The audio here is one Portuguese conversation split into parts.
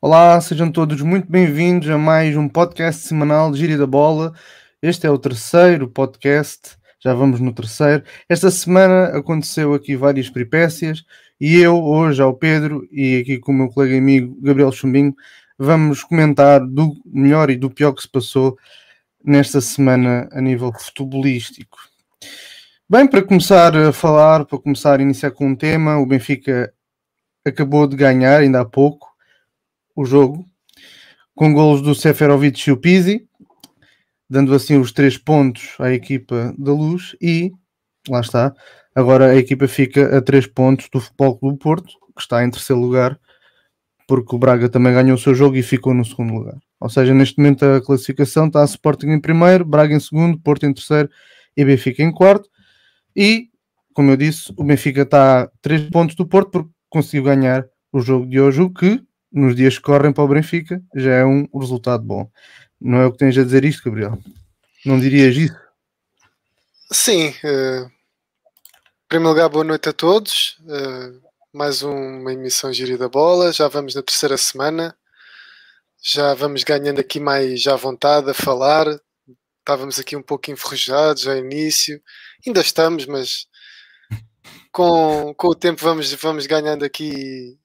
Olá, sejam todos muito bem-vindos a mais um podcast semanal de Gíria da Bola. Este é o terceiro podcast, já vamos no terceiro. Esta semana aconteceu aqui várias peripécias e eu, hoje, ao Pedro e aqui com o meu colega e amigo Gabriel Chumbinho, vamos comentar do melhor e do pior que se passou nesta semana a nível futebolístico. Bem, para começar a falar, para começar a iniciar com um tema, o Benfica acabou de ganhar ainda há pouco o jogo com golos do Seferovic e o Pizzi, dando assim os três pontos à equipa da Luz e lá está. Agora a equipa fica a três pontos do Futebol Clube Porto, que está em terceiro lugar, porque o Braga também ganhou o seu jogo e ficou no segundo lugar. Ou seja, neste momento a classificação está a Sporting em primeiro, Braga em segundo, Porto em terceiro e Benfica em quarto. E, como eu disse, o Benfica está a 3 pontos do Porto porque conseguiu ganhar o jogo de hoje, o que nos dias que correm para o Benfica já é um resultado bom. Não é o que tens a dizer isto, Gabriel? Não dirias isso? Sim. Uh, em primeiro lugar, boa noite a todos. Uh, mais uma emissão Gíria da Bola. Já vamos na terceira semana. Já vamos ganhando aqui mais à vontade a falar. Estávamos aqui um pouco enferrujados ao início ainda estamos, mas com, com o tempo vamos, vamos ganhando aqui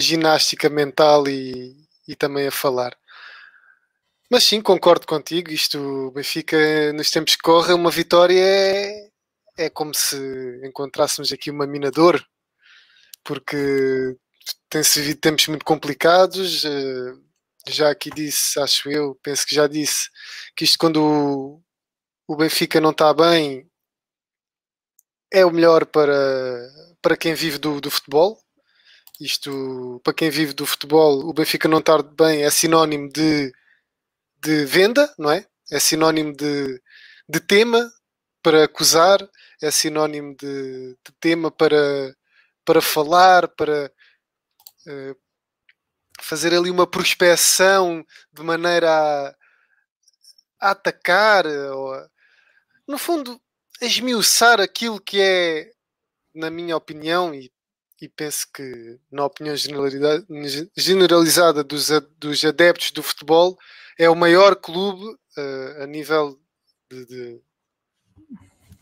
ginástica mental e, e também a falar. Mas sim, concordo contigo. Isto, Benfica, nos tempos que correm, uma vitória é, é como se encontrássemos aqui uma minador, porque tem-se vivido tempos muito complicados. Eh, já aqui disse, acho eu, penso que já disse, que isto quando o, o Benfica não está bem, é o melhor para, para quem vive do, do futebol. Isto, para quem vive do futebol, o Benfica não estar bem é sinónimo de, de venda, não é? É sinónimo de, de tema para acusar, é sinónimo de, de tema para, para falar, para uh, fazer ali uma prospeção de maneira a, a atacar. A, no fundo, esmiuçar aquilo que é, na minha opinião, e, e penso que na opinião generalizada dos, dos adeptos do futebol, é o maior clube uh, a nível de, de,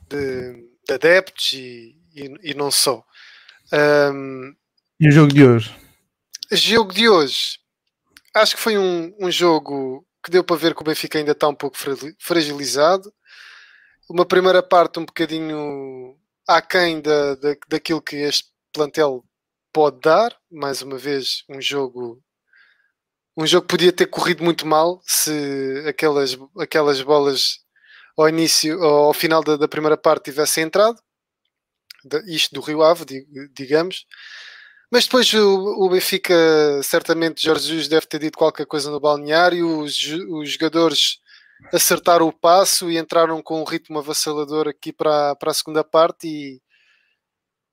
de, de adeptos e, e, e, não só. Um, e o jogo de hoje? O jogo de hoje, acho que foi um, um jogo que deu para ver que o Benfica ainda está um pouco fragilizado uma primeira parte um bocadinho aquém da, da, daquilo que este plantel pode dar. Mais uma vez, um jogo um jogo podia ter corrido muito mal se aquelas, aquelas bolas ao início, ao final da, da primeira parte tivessem entrado. Isto do Rio Ave, digamos. Mas depois o, o Benfica, certamente Jorge Jesus deve ter dito qualquer coisa no balneário, os, os jogadores acertaram o passo e entraram com um ritmo avassalador aqui para, para a segunda parte e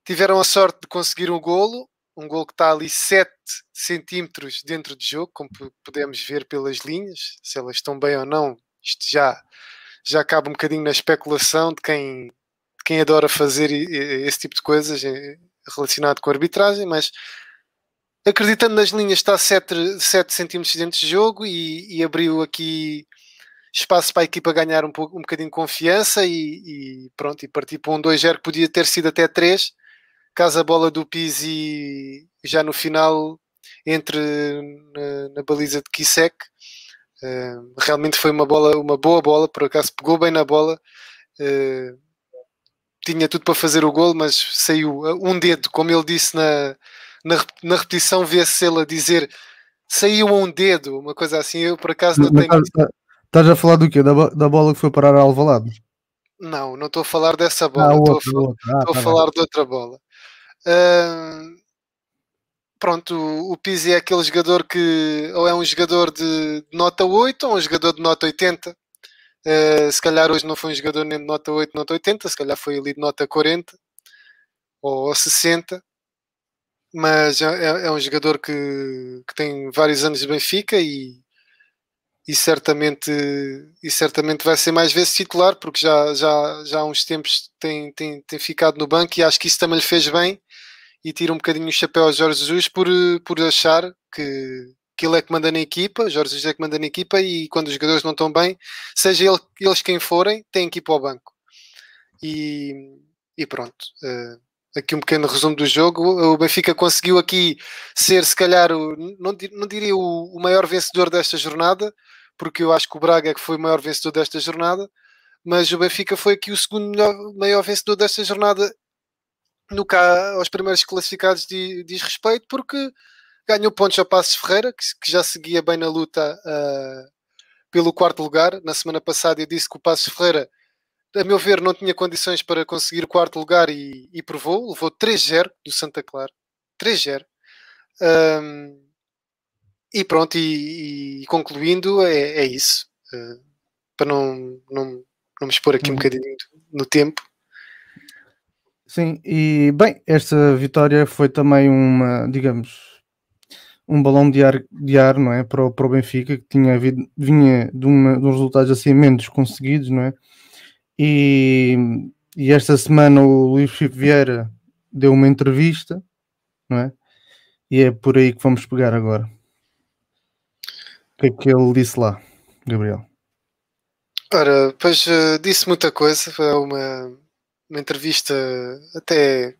tiveram a sorte de conseguir um golo, um golo que está ali 7 centímetros dentro de jogo, como podemos ver pelas linhas, se elas estão bem ou não, isto já, já cabe um bocadinho na especulação de quem, de quem adora fazer esse tipo de coisas eh, relacionado com a arbitragem, mas acreditando nas linhas está 7, 7 centímetros dentro de jogo e, e abriu aqui espaço para a equipa ganhar um, pouco, um bocadinho de confiança e, e pronto, e partir para um 2-0 que podia ter sido até 3, caso a bola do Pizzi já no final entre na, na baliza de Kisek. Uh, realmente foi uma bola, uma boa bola, por acaso pegou bem na bola. Uh, tinha tudo para fazer o gol, mas saiu um dedo, como ele disse na, na, na repetição, vê-se ele a dizer saiu um dedo, uma coisa assim. Eu por acaso não tenho. Estás a falar do quê? Da, da bola que foi parar a Alvalade? Não, não estou a falar dessa bola. Ah, estou a, falar, ah, tá a falar de outra bola. Pronto, o, Pizzi é aquele jogador que ou é um jogador de nota 8 ou um jogador de nota 80. Uh, ah, se calhar hoje não foi um jogador nem de nota 8, nota 80, se calhar foi ali de nota 40 ou 60. Mas é, é, é um jogador que, que tem vários anos de Benfica e, e certamente, e certamente vai ser mais vezes titular, porque já, já, já há uns tempos tem, tem, tem ficado no banco e acho que isso também lhe fez bem e tira um bocadinho o chapéu a Jorge Jesus por, por achar que, que ele é que manda na equipa, Jorge Jesus é que manda na equipa e quando os jogadores não estão bem, seja ele, eles quem forem, tem que ir para o banco. E, e pronto. Uh, aqui um pequeno resumo do jogo. O Benfica conseguiu aqui ser, se calhar, o, não, não diria o, o, maior vencedor desta jornada, porque eu acho que o Braga é que foi o maior vencedor desta jornada, mas o Benfica foi aqui o segundo melhor, maior vencedor desta jornada no que aos primeiros classificados diz, respeito, porque ganhou pontos ao Passos Ferreira, que, que, já seguia bem na luta uh, pelo quarto lugar. Na semana passada eu disse que o Passos Ferreira a meu ver, não tinha condições para conseguir o quarto lugar e, e provou. Levou 3-0 do Santa Clara. 3-0. Um, e pronto, e, e concluindo, é, é isso. Uh, para não, não, não me expor aqui um uhum. bocadinho no tempo. Sim, e bem, esta vitória foi também uma, digamos, um balão de ar, de ar não é? para, o, para o Benfica, que tinha vinha de, uma, de uns resultados assim menos conseguidos, não é? E, e esta semana o Luís Filipe Vieira deu uma entrevista, não é? E é por aí que vamos pegar agora. O que é que ele disse lá, Gabriel? Ora, pois uh, disse muita coisa, foi uma, uma entrevista até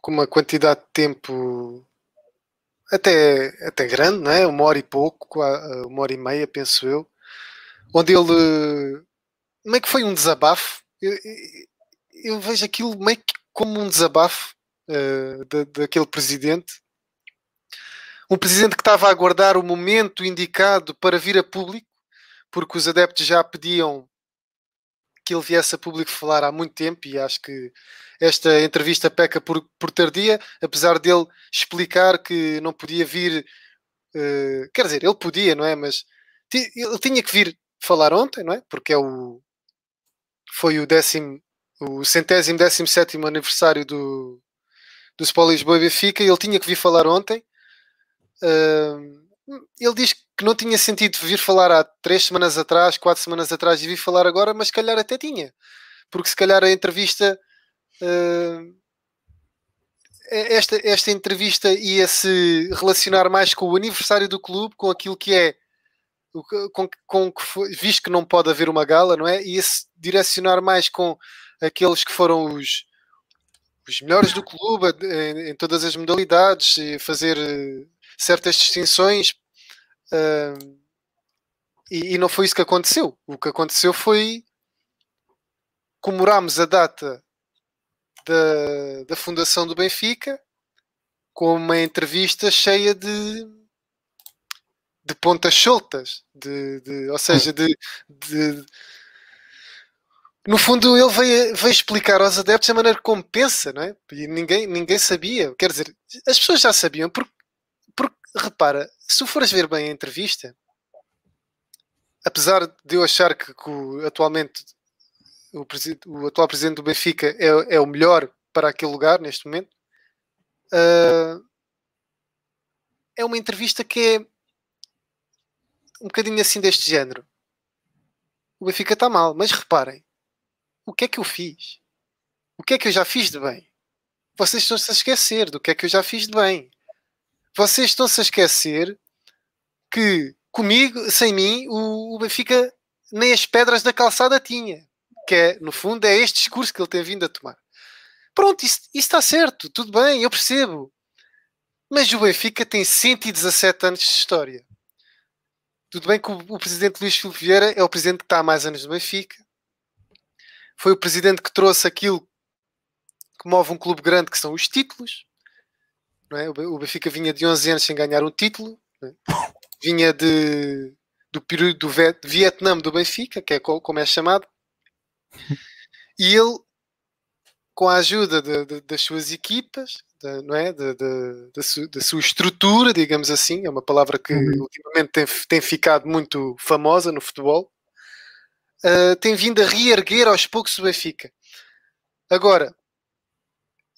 com uma quantidade de tempo até, até grande, não é? Uma hora e pouco, uma hora e meia, penso eu, onde ele meio que foi um desabafo. Eu, eu vejo aquilo meio que como um desabafo uh, da, daquele presidente. Um presidente que estava a aguardar o momento indicado para vir a público, porque os adeptos já pediam que ele viesse a público falar há muito tempo e acho que esta entrevista peca por, por tardia, apesar dele explicar que não podia vir, uh, quer dizer, ele podia, não é? Mas ele tinha que vir falar ontem, não é? Porque é o, foi o décimo, o centésimo décimo sétimo aniversário do, do Sport Lisboa Benfica e ele tinha que vir falar ontem. Uh, ele diz que não tinha sentido vir falar há três semanas atrás, quatro semanas atrás e vir falar agora, mas se calhar até tinha, porque se calhar a entrevista uh, esta, esta entrevista ia se relacionar mais com o aniversário do clube, com aquilo que é com, com que foi, visto que não pode haver uma gala, não é? Ia-se direcionar mais com aqueles que foram os, os melhores do clube em, em todas as modalidades, fazer uh, certas distinções. Uh, e, e, não foi isso que aconteceu. O que aconteceu foi comemorámos a data da, da fundação do Benfica com uma entrevista cheia de de pontas soltas, de, de ou seja, de, de, no fundo ele veio, veio explicar aos adeptos a maneira como pensa, não é? E ninguém, ninguém sabia, quer dizer, as pessoas já sabiam, porque, repara, se fores ver bem a entrevista, apesar de eu achar que, que o, atualmente o, o, atual presidente do Benfica é, é o melhor para aquele lugar neste momento, uh, é uma entrevista que é um bocadinho assim deste género. O Benfica está mal, mas reparem, o que é que eu fiz? O que é que eu já fiz de bem? Vocês estão-se a esquecer do que é que eu já fiz de bem. Vocês estão-se a esquecer que comigo, sem mim, o, Benfica nem as pedras da calçada tinha. Que é, no fundo, é este discurso que ele tem vindo a tomar. Pronto, isso, isso está certo, tudo bem, eu percebo. Mas o Benfica tem 117 anos de história. Tudo bem que o, o presidente Luís Filipe Vieira é o presidente que está há mais anos no Benfica. Foi o presidente que trouxe aquilo que move um clube grande, que são os títulos. É? O Benfica vinha de 11 anos sem ganhar um título. É? Vinha de, do período do Vietnã do Benfica, que é como é chamado. E ele, com a ajuda de, de, das suas equipas, da, não é? Da, su, sua estrutura, digamos assim, é uma palavra que uhum. ultimamente tem, tem ficado muito famosa no futebol, uh, tem vindo a reerguer aos poucos o Benfica. Agora,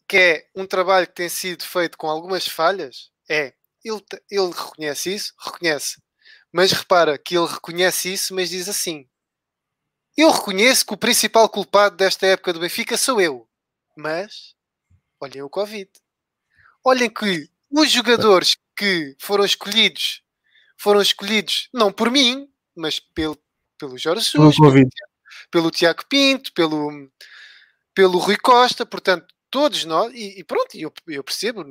que é um trabalho que tem sido feito com algumas falhas, é, ele, ele reconhece isso, reconhece, mas repara que ele reconhece isso, mas diz assim, eu reconheço que o principal culpado desta época do Benfica sou eu, mas olhem o Covid. Olhem que os jogadores que foram escolhidos foram escolhidos não por mim, mas pelo, pelo Jorge Jesus, pelo, pelo Tiago Pinto, pelo, pelo Rui Costa, portanto, todos nós, e, e pronto, eu, eu percebo,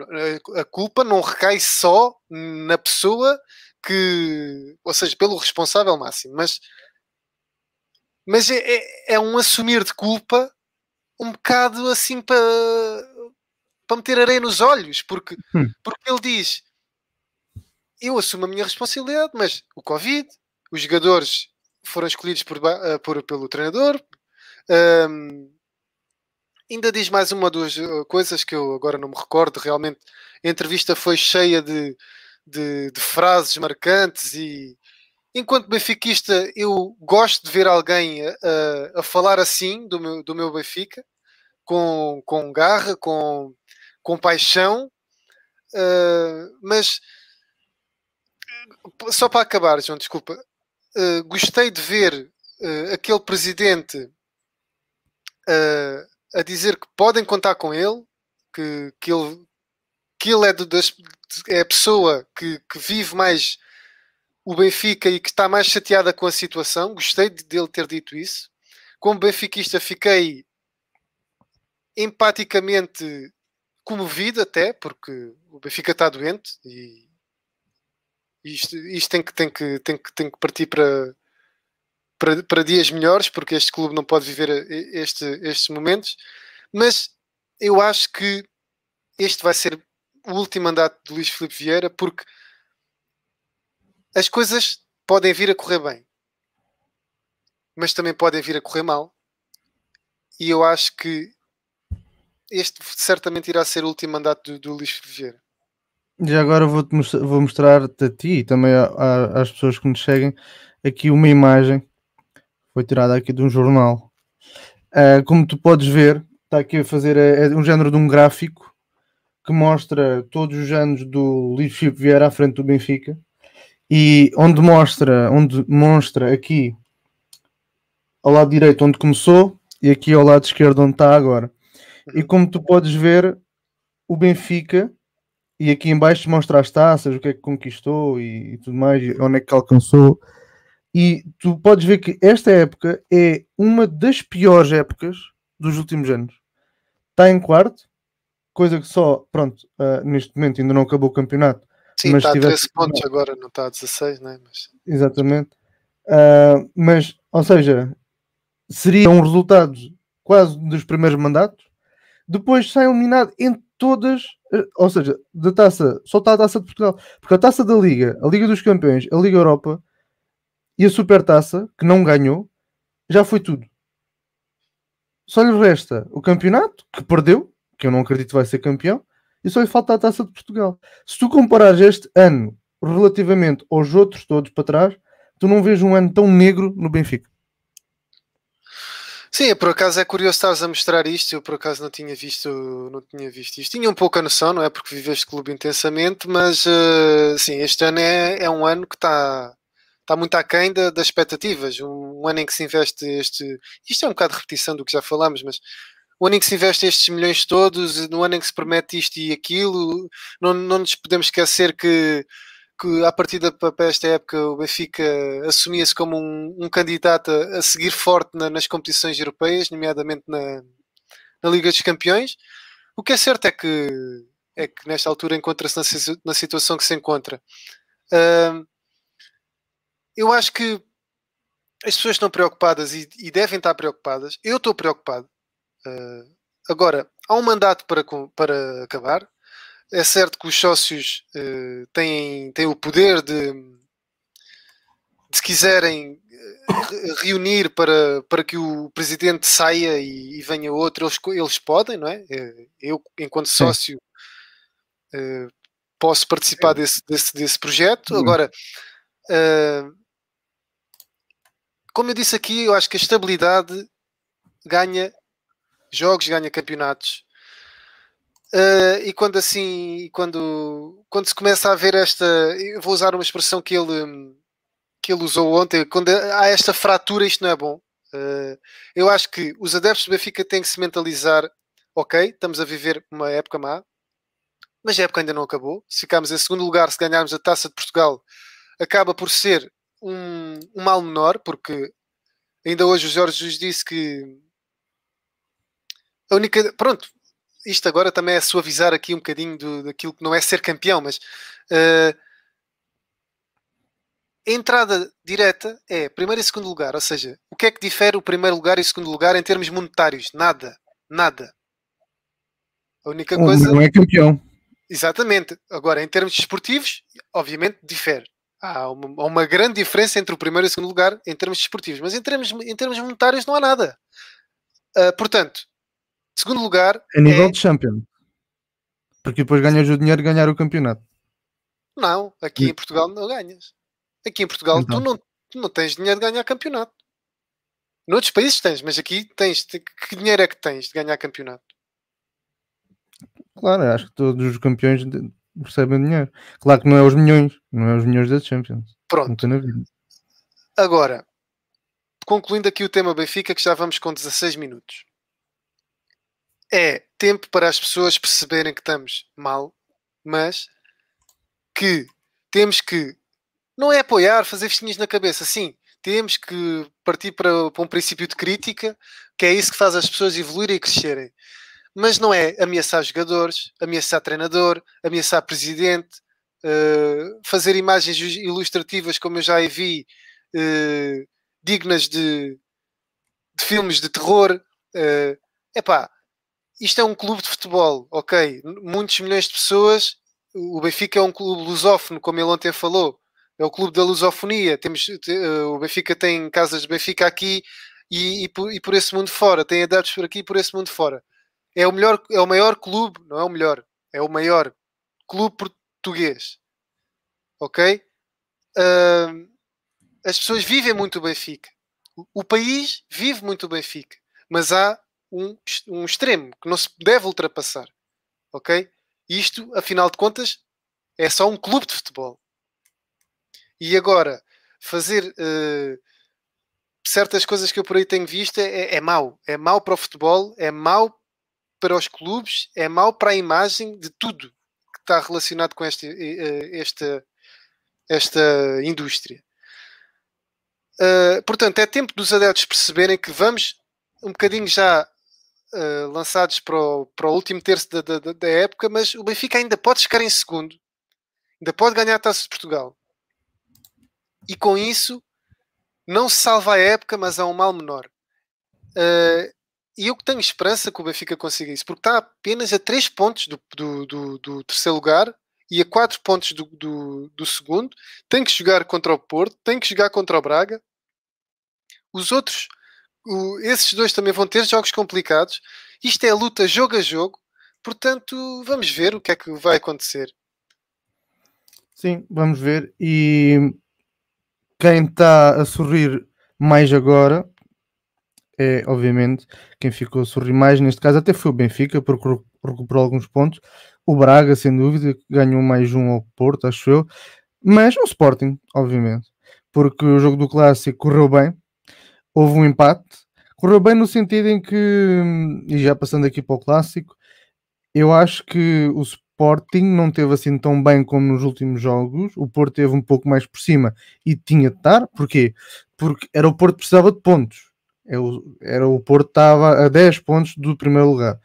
a, culpa não recai só na pessoa que, ou seja, pelo responsável máximo, mas, mas é, é, é um assumir de culpa um bocado assim para, para meter areia nos olhos, porque, hum. porque ele diz eu assumo a minha responsabilidade, mas o Covid, os jogadores foram escolhidos por, eh, por pelo treinador. Um, ainda diz mais uma ou duas eh, coisas que eu agora não me recordo. Realmente a entrevista foi cheia de, de, de frases marcantes e enquanto benfiquista eu gosto de ver alguém a, a, falar assim do meu, do meu Benfica com, com garra, com, com paixão, uh, mas só para acabar, João, desculpa, uh, gostei de ver uh, aquele presidente a dizer que podem contar com ele, que, que ele, que ele é, das, é a pessoa que, que vive mais o Benfica e que está mais chateada com a situação. Gostei de, dele ter dito isso. Como benfiquista, fiquei empaticamente comovido até, porque o Benfica está doente e isto, isto tem, que, tem, que, tem, que, tem que partir para, para, para dias melhores, porque este clube não pode viver este, estes momentos. Mas eu acho que este vai ser o último mandato de Luís Filipe Vieira, porque as coisas podem vir a correr bem, mas também podem vir a correr mal. E eu acho que este certamente irá ser o último mandato do, do Luís Filipe Vieira. Já agora vou, mostrar, vou mostrar-te a ti e também a, a, às pessoas que nos seguem aqui uma imagem foi tirada aqui de um jornal. Uh, como tu podes ver, está aqui a fazer é, é um género de um gráfico que mostra todos os anos do Filipe Vieira à frente do Benfica e onde mostra, onde mostra aqui ao lado direito onde começou e aqui ao lado esquerdo onde está agora. E uhum. como tu podes ver, o Benfica e aqui em baixo mostra as taças, o que é que conquistou e, e tudo mais, onde é que alcançou. E tu podes ver que esta época é uma das piores épocas dos últimos anos. Está em quarto, coisa que só, pronto, uh, neste momento ainda não acabou o campeonato. Sim, mas está a 13 pontos agora, não está a 16, né? Mas... Exatamente. Uh, mas, ou seja, seria um resultado quase dos primeiros mandatos. Depois sai eliminado em todas, eh, ou seja, da taça, só está a taça de Portugal, porque a taça da Liga, a Liga dos Campeões, a Liga Europa e a Supertaça, que não ganhou, já foi tudo. Só lhe resta o campeonato, que perdeu, que eu não acredito vai ser campeão, e só lhe falta a taça de Portugal. Se tu comparares este ano relativamente aos outros todos para trás, tu não vês um ano tão negro no Benfica. Sim, por acaso é curioso estares a mostrar isto. Eu por acaso não tinha visto, não tinha visto isto. Tinha um pouco a noção, não é? Porque vive este clube intensamente, mas uh, sim, este ano é, é um ano que está está muito aquém da, das expectativas. Um, um, ano em que se investe este. Isto é um bocado de repetição do que já falamos, mas o ano em que se investe estes milhões todos, no ano em que se promete isto e aquilo, não, não nos podemos esquecer que que à partida para esta época o Benfica assumia-se como um, um, candidato a, a seguir forte na, nas competições europeias, nomeadamente na, na, Liga dos Campeões. O que é certo é que, é que nesta altura encontra-se na, na, situação que se encontra. Uh, eu acho que as pessoas estão preocupadas e, e devem estar preocupadas. Eu estou preocupado. Uh, agora, há um mandato para, para acabar é certo que os sócios uh, têm, têm o poder de, se quiserem eh, reunir para, para que o presidente saia e, e venha outro, eles, eles podem, não é? Eu, enquanto sócio, uh, posso participar desse, desse, desse projeto. Hum. Agora, uh, como eu disse aqui, eu acho que a estabilidade ganha jogos, ganha campeonatos. Uh, e quando assim, quando, quando se começa a ver esta, eu vou usar uma expressão que ele, que ele usou ontem, quando há esta fratura, isto não é bom. Uh, eu acho que os adeptos do Benfica têm que se mentalizar, ok, estamos a viver uma época má, mas a época ainda não acabou. Se ficarmos em segundo lugar, se ganharmos a Taça de Portugal, acaba por ser um, um mal menor, porque ainda hoje o Jorge Jesus disse que a única. Pronto, isto agora também é suavizar aqui um bocadinho do, daquilo que não é ser campeão, mas uh, a entrada direta é primeiro e segundo lugar, ou seja, o que é que difere o primeiro lugar e o segundo lugar em termos monetários? Nada, nada. A única coisa. Não é campeão. Exatamente. Agora, em termos desportivos, obviamente difere. Há uma, uma, grande diferença entre o primeiro e o segundo lugar em termos desportivos, mas em termos, em termos monetários não há nada. Uh, portanto, segundo lugar. A nível é... de Champion. Porque depois ganhas o dinheiro de ganhar o campeonato. Não, aqui em Portugal não ganhas. Aqui em Portugal então. tu, não, tu não tens dinheiro de ganhar campeonato. Noutros países tens, mas aqui tens. Que dinheiro é que tens de ganhar campeonato? Claro, acho que todos os campeões recebem dinheiro. Claro que não é os milhões, não é os milhões da Champions. Pronto. Agora, concluindo aqui o tema Benfica, que já vamos com 16 minutos. É tempo para as pessoas perceberem que estamos mal, mas que temos que não é apoiar, fazer festinhas na cabeça, sim, temos que partir para, para, um princípio de crítica, que é isso que faz as pessoas evoluírem e crescerem. Mas não é ameaçar jogadores, ameaçar treinador, ameaçar presidente, uh, fazer imagens ilustrativas, como eu já vi, uh, dignas de, de, filmes de terror. Uh, epá, isto é um clube de futebol, ok? Muitos milhões de pessoas. O Benfica é um clube lusófono, como ele ontem falou é o clube da lusofonia. Temos, o Benfica tem casas de Benfica aqui e, e, por, e, por, esse mundo fora, tem adeptos por aqui e por esse mundo fora. É o melhor, é o maior clube, não é o melhor, é o maior clube português. Ok? Uh, as pessoas vivem muito o Benfica. O, o país vive muito o Benfica. Mas há um, um extremo que não se deve ultrapassar. Ok? Isto, afinal de contas, é só um clube de futebol. E agora, fazer uh, certas coisas que eu por aí tenho visto é, é mau. É mau para o futebol, é mau para os clubes, é mau para a imagem de tudo que está relacionado com este, uh, esta, esta indústria. Uh, portanto, é tempo dos adeptos perceberem que vamos um bocadinho já uh, lançados para o, para o último terço da, da, da, época, mas o Benfica ainda pode ficar em segundo, ainda pode ganhar a taça de Portugal e com isso não se salva a época, mas há um mal menor. Uh, e eu tenho esperança que o Benfica consiga isso, porque está apenas a 3 pontos do, do, do, do terceiro lugar e a 4 pontos do, do, do, segundo. Tem que jogar contra o Porto, tem que jogar contra o Braga. Os outros, o, esses dois também vão ter jogos complicados. Isto é luta jogo a jogo, portanto, vamos ver o que é que vai acontecer. Sim, vamos ver. E quem está a sorrir mais agora é, obviamente, quem ficou a sorrir mais, neste caso até foi o Benfica, porque recuperou alguns pontos. O Braga, sem dúvida, ganhou mais um ao Porto, acho eu. Mas o Sporting, obviamente, porque o jogo do Clássico correu bem, houve um empate. Correu bem no sentido em que, e já passando aqui para o Clássico, eu acho que o Sporting não teve assim tão bem como nos últimos jogos. O Porto teve um pouco mais por cima e tinha de estar. Porquê? Porque era o Porto que precisava de pontos. É era o Porto estava a 10 pontos do primeiro lugar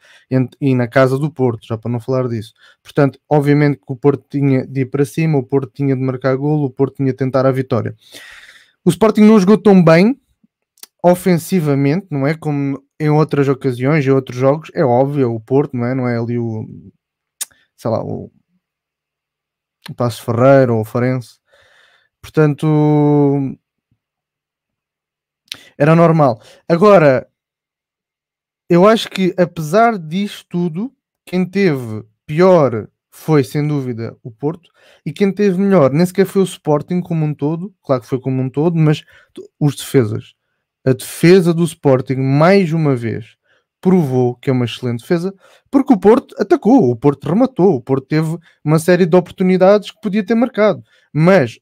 e na casa do Porto, já para não falar disso. Portanto, obviamente que o Porto tinha de ir para cima, o Porto tinha de marcar golo, o Porto tinha de tentar a vitória. O Sporting não jogou tão bem ofensivamente, não é? Como em outras ocasiões, em outros jogos, é óbvio, é o Porto, não é? Não é ali o, sei lá, o, o Passo Ferreira ou o Farense. Portanto, era normal. Agora, eu acho que apesar disto tudo, quem teve pior foi sem dúvida o Porto e quem teve melhor nem sequer foi o Sporting como um todo, claro que foi como um todo, mas os defesas. A defesa do Sporting, mais uma vez, provou que é uma excelente defesa, porque o Porto atacou, o Porto rematou, o Porto teve uma série de oportunidades que podia ter marcado, mas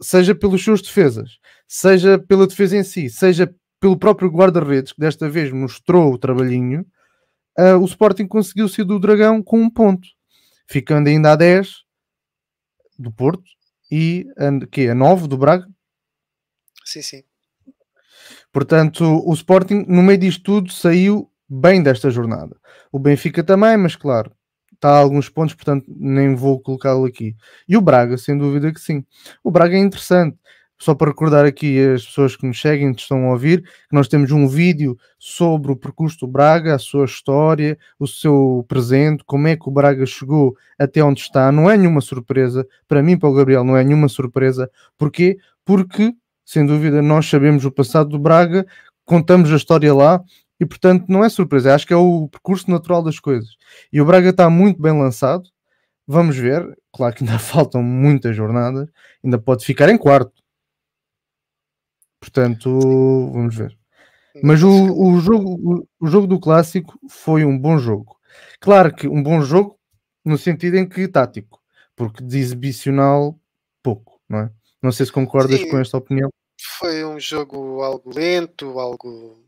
seja pelos seus defesas, seja pela defesa em si, seja pelo próprio guarda-redes, que desta vez mostrou o trabalhinho, uh, o Sporting conseguiu sair do Dragão com um ponto, ficando ainda a 10 do Porto e a, que, a 9 do Braga. Sim, sim. Portanto, o Sporting, no meio disto tudo, saiu bem desta jornada. O Benfica também, mas claro, está a alguns pontos, portanto, nem vou colocá-lo aqui. E o Braga, sem dúvida que sim. O Braga é interessante. Só para recordar aqui as pessoas que nos seguem, que estão a ouvir, que nós temos um vídeo sobre o percurso do Braga, a sua história, o seu presente, como é que o Braga chegou até onde está. Não é nenhuma surpresa, para mim, para o Gabriel, não é nenhuma surpresa. Porquê? Porque, sem dúvida, nós sabemos o passado do Braga, contamos a história lá e, portanto, não é surpresa. Acho que é o percurso natural das coisas. E o Braga está muito bem lançado. Vamos ver. Claro que ainda faltam muitas jornadas. Ainda pode ficar em quarto Portanto, vamos ver. Mas o, o, jogo, o, jogo do clássico foi um bom jogo. Claro que um bom jogo no sentido em que tático, porque de exibicional pouco, não é? Não sei se concordas Sim, com esta opinião. Foi um jogo algo lento, algo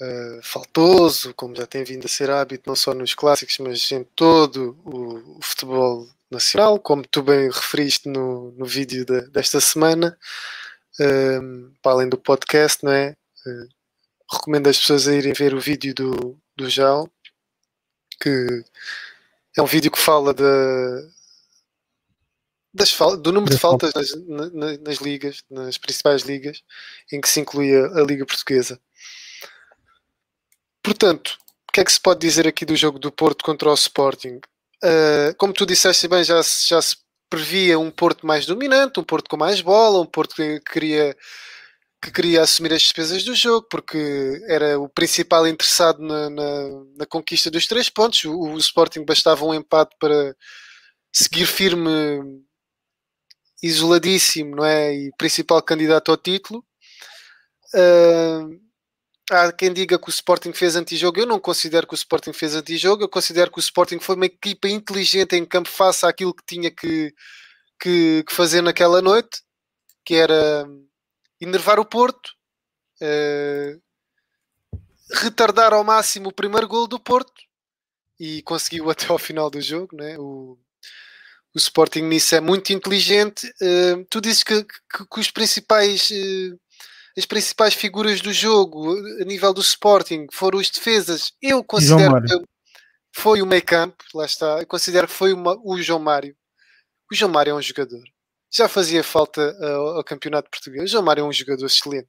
uh, faltoso, como já tem vindo a ser hábito, não só nos clássicos, mas em todo o, o futebol nacional, como tu bem referiste no, no vídeo de, desta semana para além do podcast, não é? Uh, recomendo as pessoas a irem ver o vídeo do, do Jal, que é um vídeo que fala de, das, do número de faltas nas, nas, nas, ligas, nas principais ligas, em que se inclui a, a, Liga Portuguesa. Portanto, o que é que se pode dizer aqui do jogo do Porto contra o Sporting? Uh, como tu disseste bem, já, já se previa um Porto mais dominante, um Porto com mais bola, um Porto que queria, que queria assumir as despesas do jogo, porque era o principal interessado na, na, na conquista dos três pontos. O, o, Sporting bastava um empate para seguir firme, isoladíssimo, não é? E principal candidato ao título. Uh, há quem diga que o Sporting fez antijogo. Eu não considero que o Sporting fez antijogo. Eu considero que o Sporting foi uma equipa inteligente em campo face àquilo que tinha que, que, que fazer naquela noite, que era enervar o Porto, uh, retardar ao máximo o primeiro gol do Porto e conseguiu até ao final do jogo. Né? O, o Sporting nisso é muito inteligente. Uh, tu dizes que, que, que os principais. Uh, as principais figuras do jogo a nível do Sporting foram os defesas. Eu considero que foi o meio campo, lá está. Eu considero que foi uma, o João Mário. O João Mário é um jogador. Já fazia falta ao, ao campeonato português. O João Mário é um jogador excelente.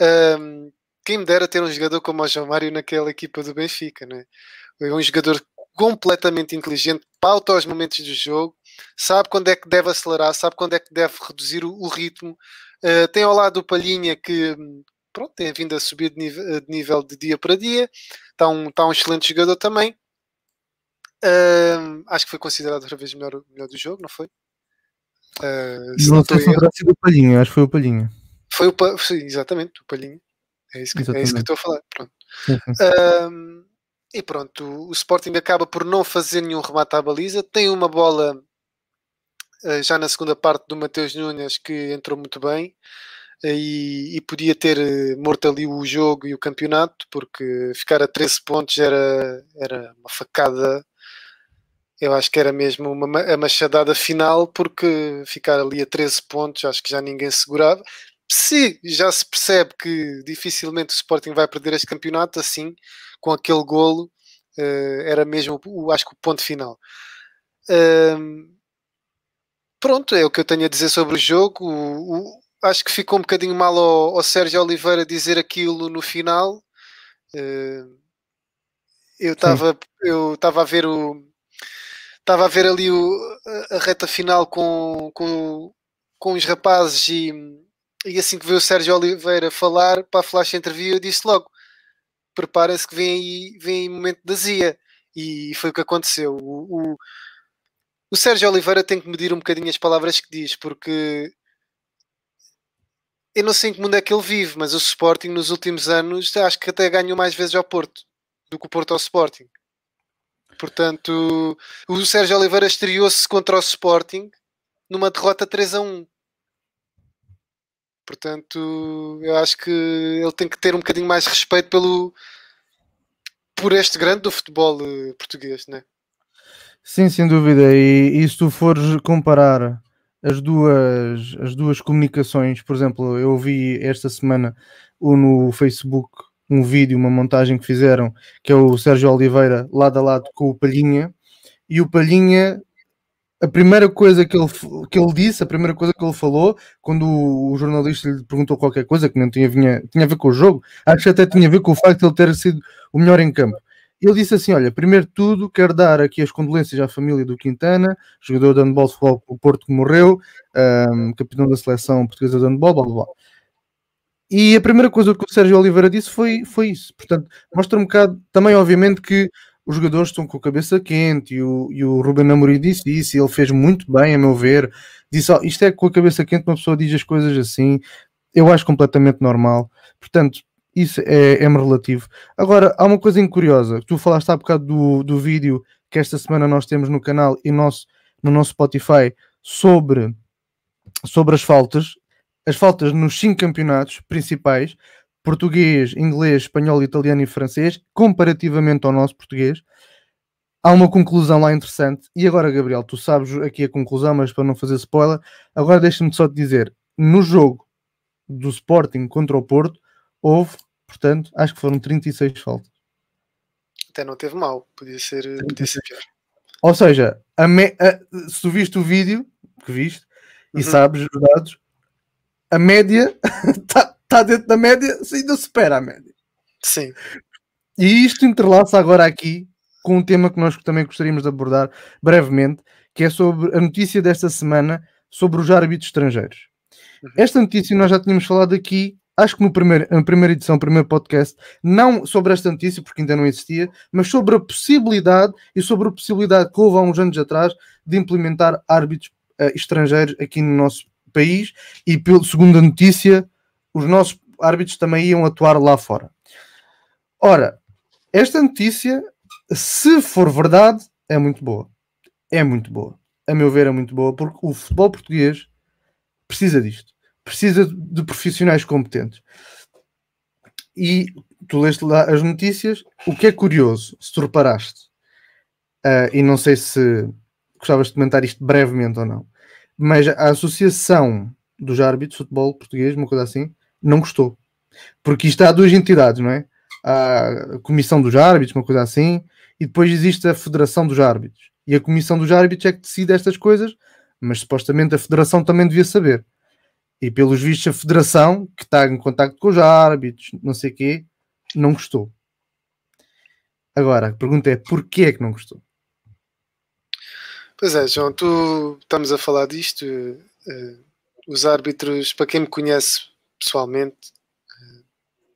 Um, quem me dera ter um jogador como o João Mário naquela equipa do Benfica, né? É um jogador completamente inteligente, pauta aos momentos do jogo, sabe quando é que deve acelerar, sabe quando é que deve reduzir o, o ritmo, Uh, tem ao lado o Palhinha que pronto, tem vindo a subir de nível, de nível de dia para dia. Está um, está um excelente jogador também. Uh, acho que foi considerado outra vez o melhor, melhor do jogo, não foi? Uh, se não, não sei se terá sido o Palhinha, acho que foi o Palhinha. Foi o sim, exatamente, o Palhinha. É isso que, é isso que estou a falar. Pronto. Uh, e pronto, o Sporting acaba por não fazer nenhum remate à baliza. Tem uma bola eh, já na segunda parte do Mateus Nunes que entrou muito bem eh, e, e, podia ter eh, morto ali o jogo e o campeonato porque ficar a 13 pontos era, era uma facada. Eu acho que era mesmo uma a machadada final porque ficar ali a 13 pontos acho que já ninguém segurava. Se já se percebe que dificilmente o Sporting vai perder este campeonato assim com aquele golo era mesmo acho que o ponto final pronto, é o que eu tenho a dizer sobre o jogo. O, o, acho que ficou um bocadinho mal ao, ao, Sérgio Oliveira dizer aquilo no final. Uh, eu estava eu estava a ver o estava a ver ali o, a, a reta final com, com, com os rapazes e, e assim que veio o Sérgio Oliveira falar para a flash interview eu disse logo preparem-se que vem aí, vem aí momento da zia e foi o que aconteceu o, o o Sérgio Oliveira tem que medir um bocadinho as palavras que diz, porque eu não sei em que mundo é que ele vive, mas o Sporting nos últimos anos acho que até ganhou mais vezes ao Porto do que o Porto ao Sporting. Portanto, o Sérgio Oliveira estreou-se contra o Sporting numa derrota 3 a 1. Portanto, eu acho que ele tem que ter um bocadinho mais respeito pelo por este grande do futebol eh, português, né? Sim, sem dúvida. E, e se tu fores comparar as duas, as duas comunicações, por exemplo, eu vi esta semana no Facebook um vídeo, uma montagem que fizeram, que é o Sérgio Oliveira lado a lado com o Palhinha, e o Palhinha, a primeira coisa que ele, que ele disse, a primeira coisa que ele falou, quando o, o jornalista lhe perguntou qualquer coisa que não tinha, vinha, tinha a ver com o jogo, acho que até tinha a ver com o facto de ele ter sido o melhor em campo. Ele disse assim: Olha, primeiro de tudo, quero dar aqui as condolências à família do Quintana, jogador de handball futebol o Porto que morreu, um, capitão da seleção portuguesa de handball, blá blá blá. E a primeira coisa que o Sérgio Oliveira disse foi, foi isso. Portanto, mostra um bocado também, obviamente, que os jogadores estão com a cabeça quente e o, e o Ruben Amorim disse isso e ele fez muito bem, a meu ver. Disse: oh, Isto é com a cabeça quente, uma pessoa diz as coisas assim. Eu acho completamente normal. Portanto, isso é, é relativo. Agora, há uma coisa curiosa. Tu falaste há bocado do, do vídeo que esta semana nós temos no canal e nosso, no nosso Spotify sobre, sobre as faltas as faltas nos cinco campeonatos principais, português, inglês, espanhol, italiano e francês, comparativamente ao nosso português, há uma conclusão lá interessante. E agora, Gabriel, tu sabes aqui a conclusão, mas para não fazer spoiler, agora deixa-me só te dizer: no jogo do Sporting contra o Porto, houve, portanto, acho que foram 36 faltas. Até não teve mal, podia ser, podia ser pior. Ou seja, a me, a, se tu viste o vídeo que viste e uhum. sabes os dados, a média está tá dentro da média, ainda supera a média. Sim. E isto entrelaça agora aqui com um tema que nós também gostaríamos de abordar brevemente, que é sobre a notícia desta semana sobre os árbitros estrangeiros. Uhum. Esta notícia nós já tínhamos falado aqui, acho que no primeiro, na primeira edição, primeiro podcast, não sobre esta notícia, porque ainda não existia, mas sobre a possibilidade e sobre a possibilidade que houve há uns anos atrás de implementar árbitros uh, estrangeiros aqui no nosso país e, pelo, segundo a notícia, os nossos árbitros também iam atuar lá fora. Ora, esta notícia, se for verdade, é muito boa. É muito boa. A meu ver, é muito boa, porque o futebol português precisa disto. Precisa de profissionais competentes. E tu leste lá as notícias. O que é curioso, se tu reparaste, uh, e não sei se gostavas de comentar isto brevemente ou não, mas a Associação dos Árbitros de Futebol Português, uma coisa assim, não gostou. Porque isto há duas entidades, não é? Há a Comissão dos Árbitros, uma coisa assim, e depois existe a Federação dos Árbitros. E a Comissão dos Árbitros é que decide estas coisas, mas supostamente a Federação também devia saber. E pelos vistos, a Federação, que está em contato com os árbitros, não sei o quê, não gostou. Agora, a pergunta é: porquê é que não gostou? Pois é, João, tu estamos a falar disto. Uh, os árbitros, para quem me conhece pessoalmente, uh,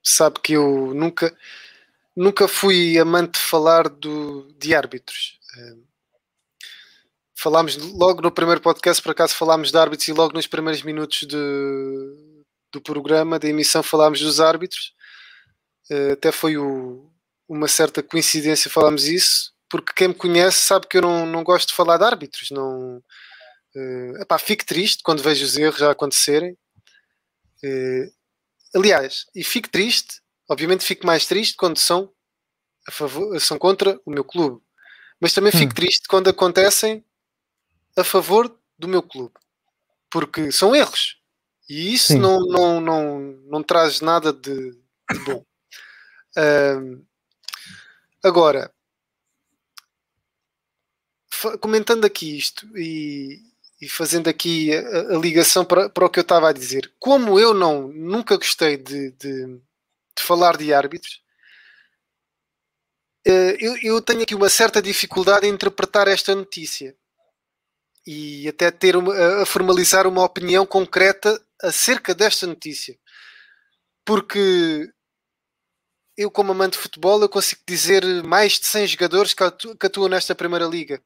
sabe que eu nunca, nunca fui amante de falar do, de árbitros. Uh, falámos logo no primeiro podcast, por acaso falámos de árbitros e logo nos primeiros minutos de, do programa, da emissão, falámos dos árbitros. até foi o, uma certa coincidência falámos isso porque quem me conhece sabe que eu não, não gosto de falar de árbitros. Não, uh, epá, fico triste quando vejo os erros já acontecerem. Uh, aliás, e fico triste, obviamente fico mais triste quando são, a favor, são contra o meu clube. Mas também fico hum. triste quando acontecem a favor do meu clube. Porque são erros. E isso não, não, não, não traz nada de, de bom. Uh, agora, comentando aqui isto e, e fazendo aqui a, a, ligação para, para o que eu estava a dizer, como eu não nunca gostei de, de, de falar de árbitros, eh, eu, eu, tenho aqui uma certa dificuldade em interpretar esta notícia e até ter uma, a formalizar uma opinião concreta acerca desta notícia. Porque eu, como amante de futebol, eu consigo dizer mais de 100 jogadores que atuam, nesta primeira liga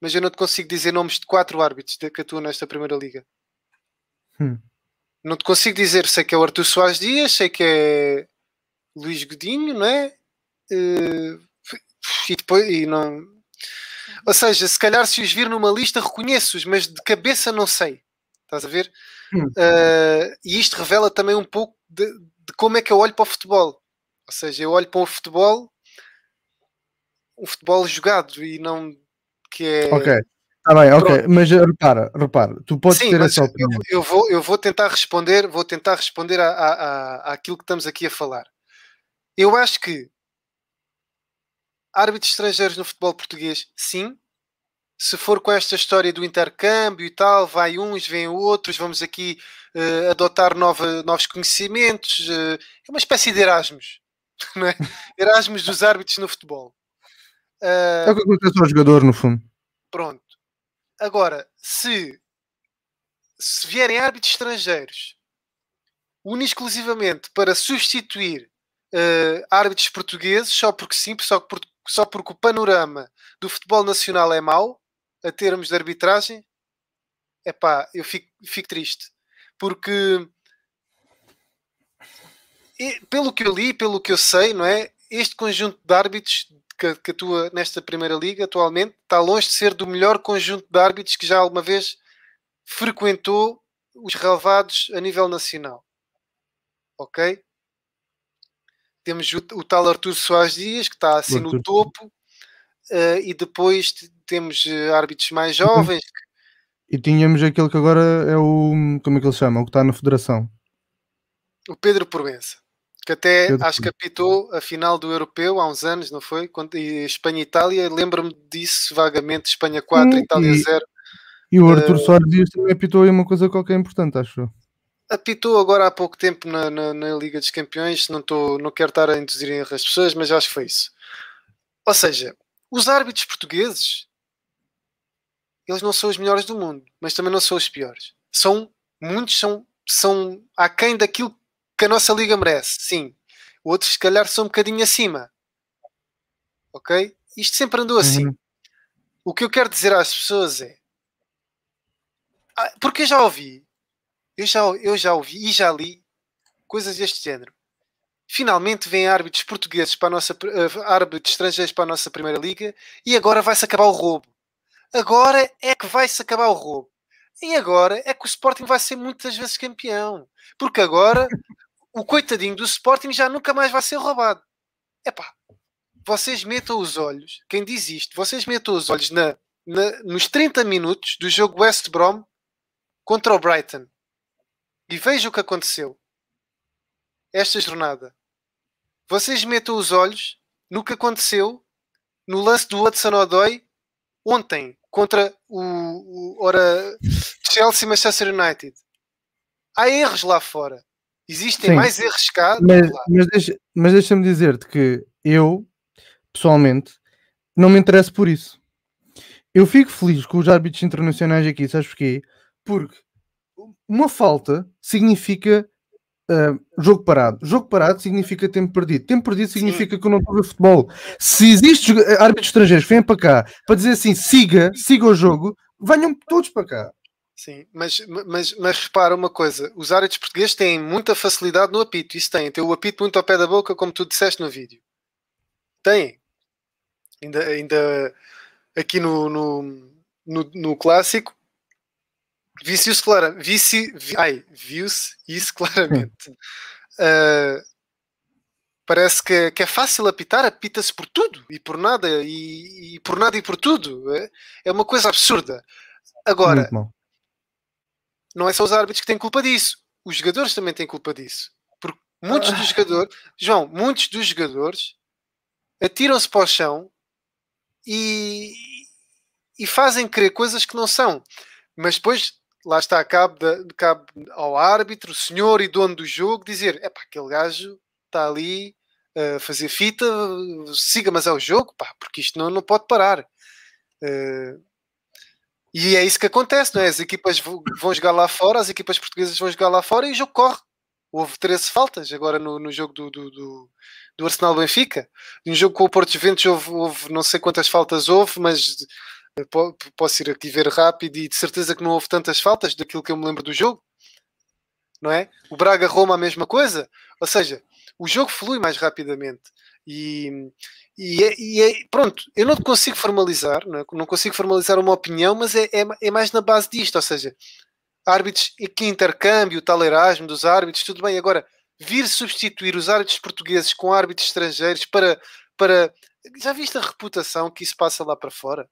mas eu não te consigo dizer nomes de quatro árbitros que atuam nesta primeira liga. Hum. Não te consigo dizer, sei que é o Artur Soares Dias, sei que é Luís Godinho, não é? Uh, e depois, e não. Ou seja, se calhar se os vir numa lista reconheço-os, mas de cabeça não sei. Estás a ver? Hum. Uh, e isto revela também um pouco de, de, como é que eu olho para o futebol. Ou seja, eu olho para o futebol, um futebol jogado e não que é. Ok. Está bem, ok. Pronto. Mas repara, repara, tu podes Sim, ter essa opinião. Eu, eu, vou, eu vou tentar responder, vou tentar responder a, a, a, àquilo que estamos aqui a falar. Eu acho que árbitros estrangeiros no futebol português, sim. Se for com esta história do intercâmbio e tal, vai uns, vem outros, vamos aqui uh, adotar nova, novos conhecimentos. Uh, é uma espécie de Erasmus, não é? Erasmus dos árbitros no futebol. Uh, é o que acontece ao jogador, no fundo. Pronto. Agora, se, se vierem árbitros estrangeiros exclusivamente para substituir uh, árbitros portugueses só porque sim, só, por, só porque o panorama do futebol nacional é mau, a termos de arbitragem, é pá, eu fico, fico triste. Porque pelo que eu li, pelo que eu sei, não é? Este conjunto de árbitros que, que atua nesta primeira liga atualmente está longe de ser do melhor conjunto de árbitros que já alguma vez frequentou os relevados a nível nacional. Ok? Temos o, o, tal Artur Soares Dias, que está assim no topo, uh, e depois temos uh, árbitros mais jovens. E tínhamos aquele que agora é o. Como é que ele chama? O que está na Federação. O Pedro Provença. Que até Pedro acho que apitou a final do Europeu há uns anos, não foi? Quando, Espanha e Itália, lembro-me disso vagamente: Espanha 4, hum, Itália e, 0. E o Artur uh, Soares Dias também apitou aí uma coisa qualquer importante, acho eu apitou agora há pouco tempo na, na, na, Liga dos Campeões. Não, tô, não quero estar a induzir as pessoas, mas acho que foi isso. Ou seja, os árbitros portugueses eles não são os melhores do mundo, mas também não são os piores. São muitos, são, são aquém daquilo que a nossa liga merece, sim. Outros, se calhar, são um bocadinho acima. Ok? Isto sempre andou assim. Uhum. O que eu quero dizer às pessoas é. Ah, porque eu já ouvi eu já, eu já ouvi e já li coisas deste género. Finalmente vêm árbitros portugueses para a nossa uh, árbitros estrangeiros para a nossa primeira liga e agora vai-se acabar o roubo. Agora é que vai-se acabar o roubo. E agora é que o Sporting vai ser muitas vezes campeão. Porque agora o coitadinho do Sporting já nunca mais vai ser roubado. Epá, vocês metam os olhos, quem diz isto, vocês metam os olhos na, na, nos 30 minutos do jogo West Brom contra o Brighton. E veja o que aconteceu esta jornada. Vocês metam os olhos no que aconteceu no lance do Hudson Odoi ontem contra o, o ora, Chelsea e Manchester United. Há erros lá fora. Existem Sim, mais erros cá. Mas, mas, deixa, mas deixa-me dizer-te que eu, pessoalmente, não me interesso por isso. Eu fico feliz com os árbitros internacionais aqui, sabes porquê? Porque uma falta significa uh, jogo parado. Jogo parado significa tempo perdido. Tempo perdido significa Sim. que eu não estou a ver futebol. Se existem árbitros estrangeiros que vêm para cá para dizer assim, siga, siga o jogo, venham todos para cá. Sim, mas, mas, mas repara uma coisa: os árbitros portugueses têm muita facilidade no apito. Isso tem, tem o apito muito ao pé da boca, como tu disseste no vídeo. Tem. Ainda, ainda aqui no, no, no, no clássico, Viu-se isso claramente. Viu-se, ai, viu-se isso claramente. Uh, parece que, que, é fácil apitar, apita-se por tudo e por nada, e, e, por nada e por tudo. É, é uma coisa absurda. Agora, não é só os árbitros que têm culpa disso, os jogadores também têm culpa disso. Porque muitos dos jogadores, João, muitos dos jogadores atiram-se para o chão e, e fazem crer coisas que não são. Mas depois lá está, cabe, de, cabe ao árbitro, senhor e dono do jogo, dizer: é pá, aquele gajo está ali a fazer fita, siga, mas é o jogo, pá, porque isto não, não pode parar. Uh, e é isso que acontece, não é? As equipas vão jogar lá fora, as equipas portuguesas vão jogar lá fora e o jogo corre. Houve 13 faltas agora no, no jogo do, do, do, do Arsenal Benfica. No jogo com o Porto Juventus houve, houve não sei quantas faltas houve, mas posso ir aqui ver rápido e de certeza que não houve tantas faltas daquilo que eu me lembro do jogo, não é? O Braga-Roma a mesma coisa, ou seja, o jogo flui mais rapidamente e, e, é, e é, pronto, eu não consigo formalizar, não, é? não consigo formalizar uma opinião, mas é, é, é, mais na base disto, ou seja, árbitros, que intercâmbio, tal Erasmo dos árbitros, tudo bem, agora vir substituir os árbitros portugueses com árbitros estrangeiros para, para já viste a reputação que isso passa lá para fora?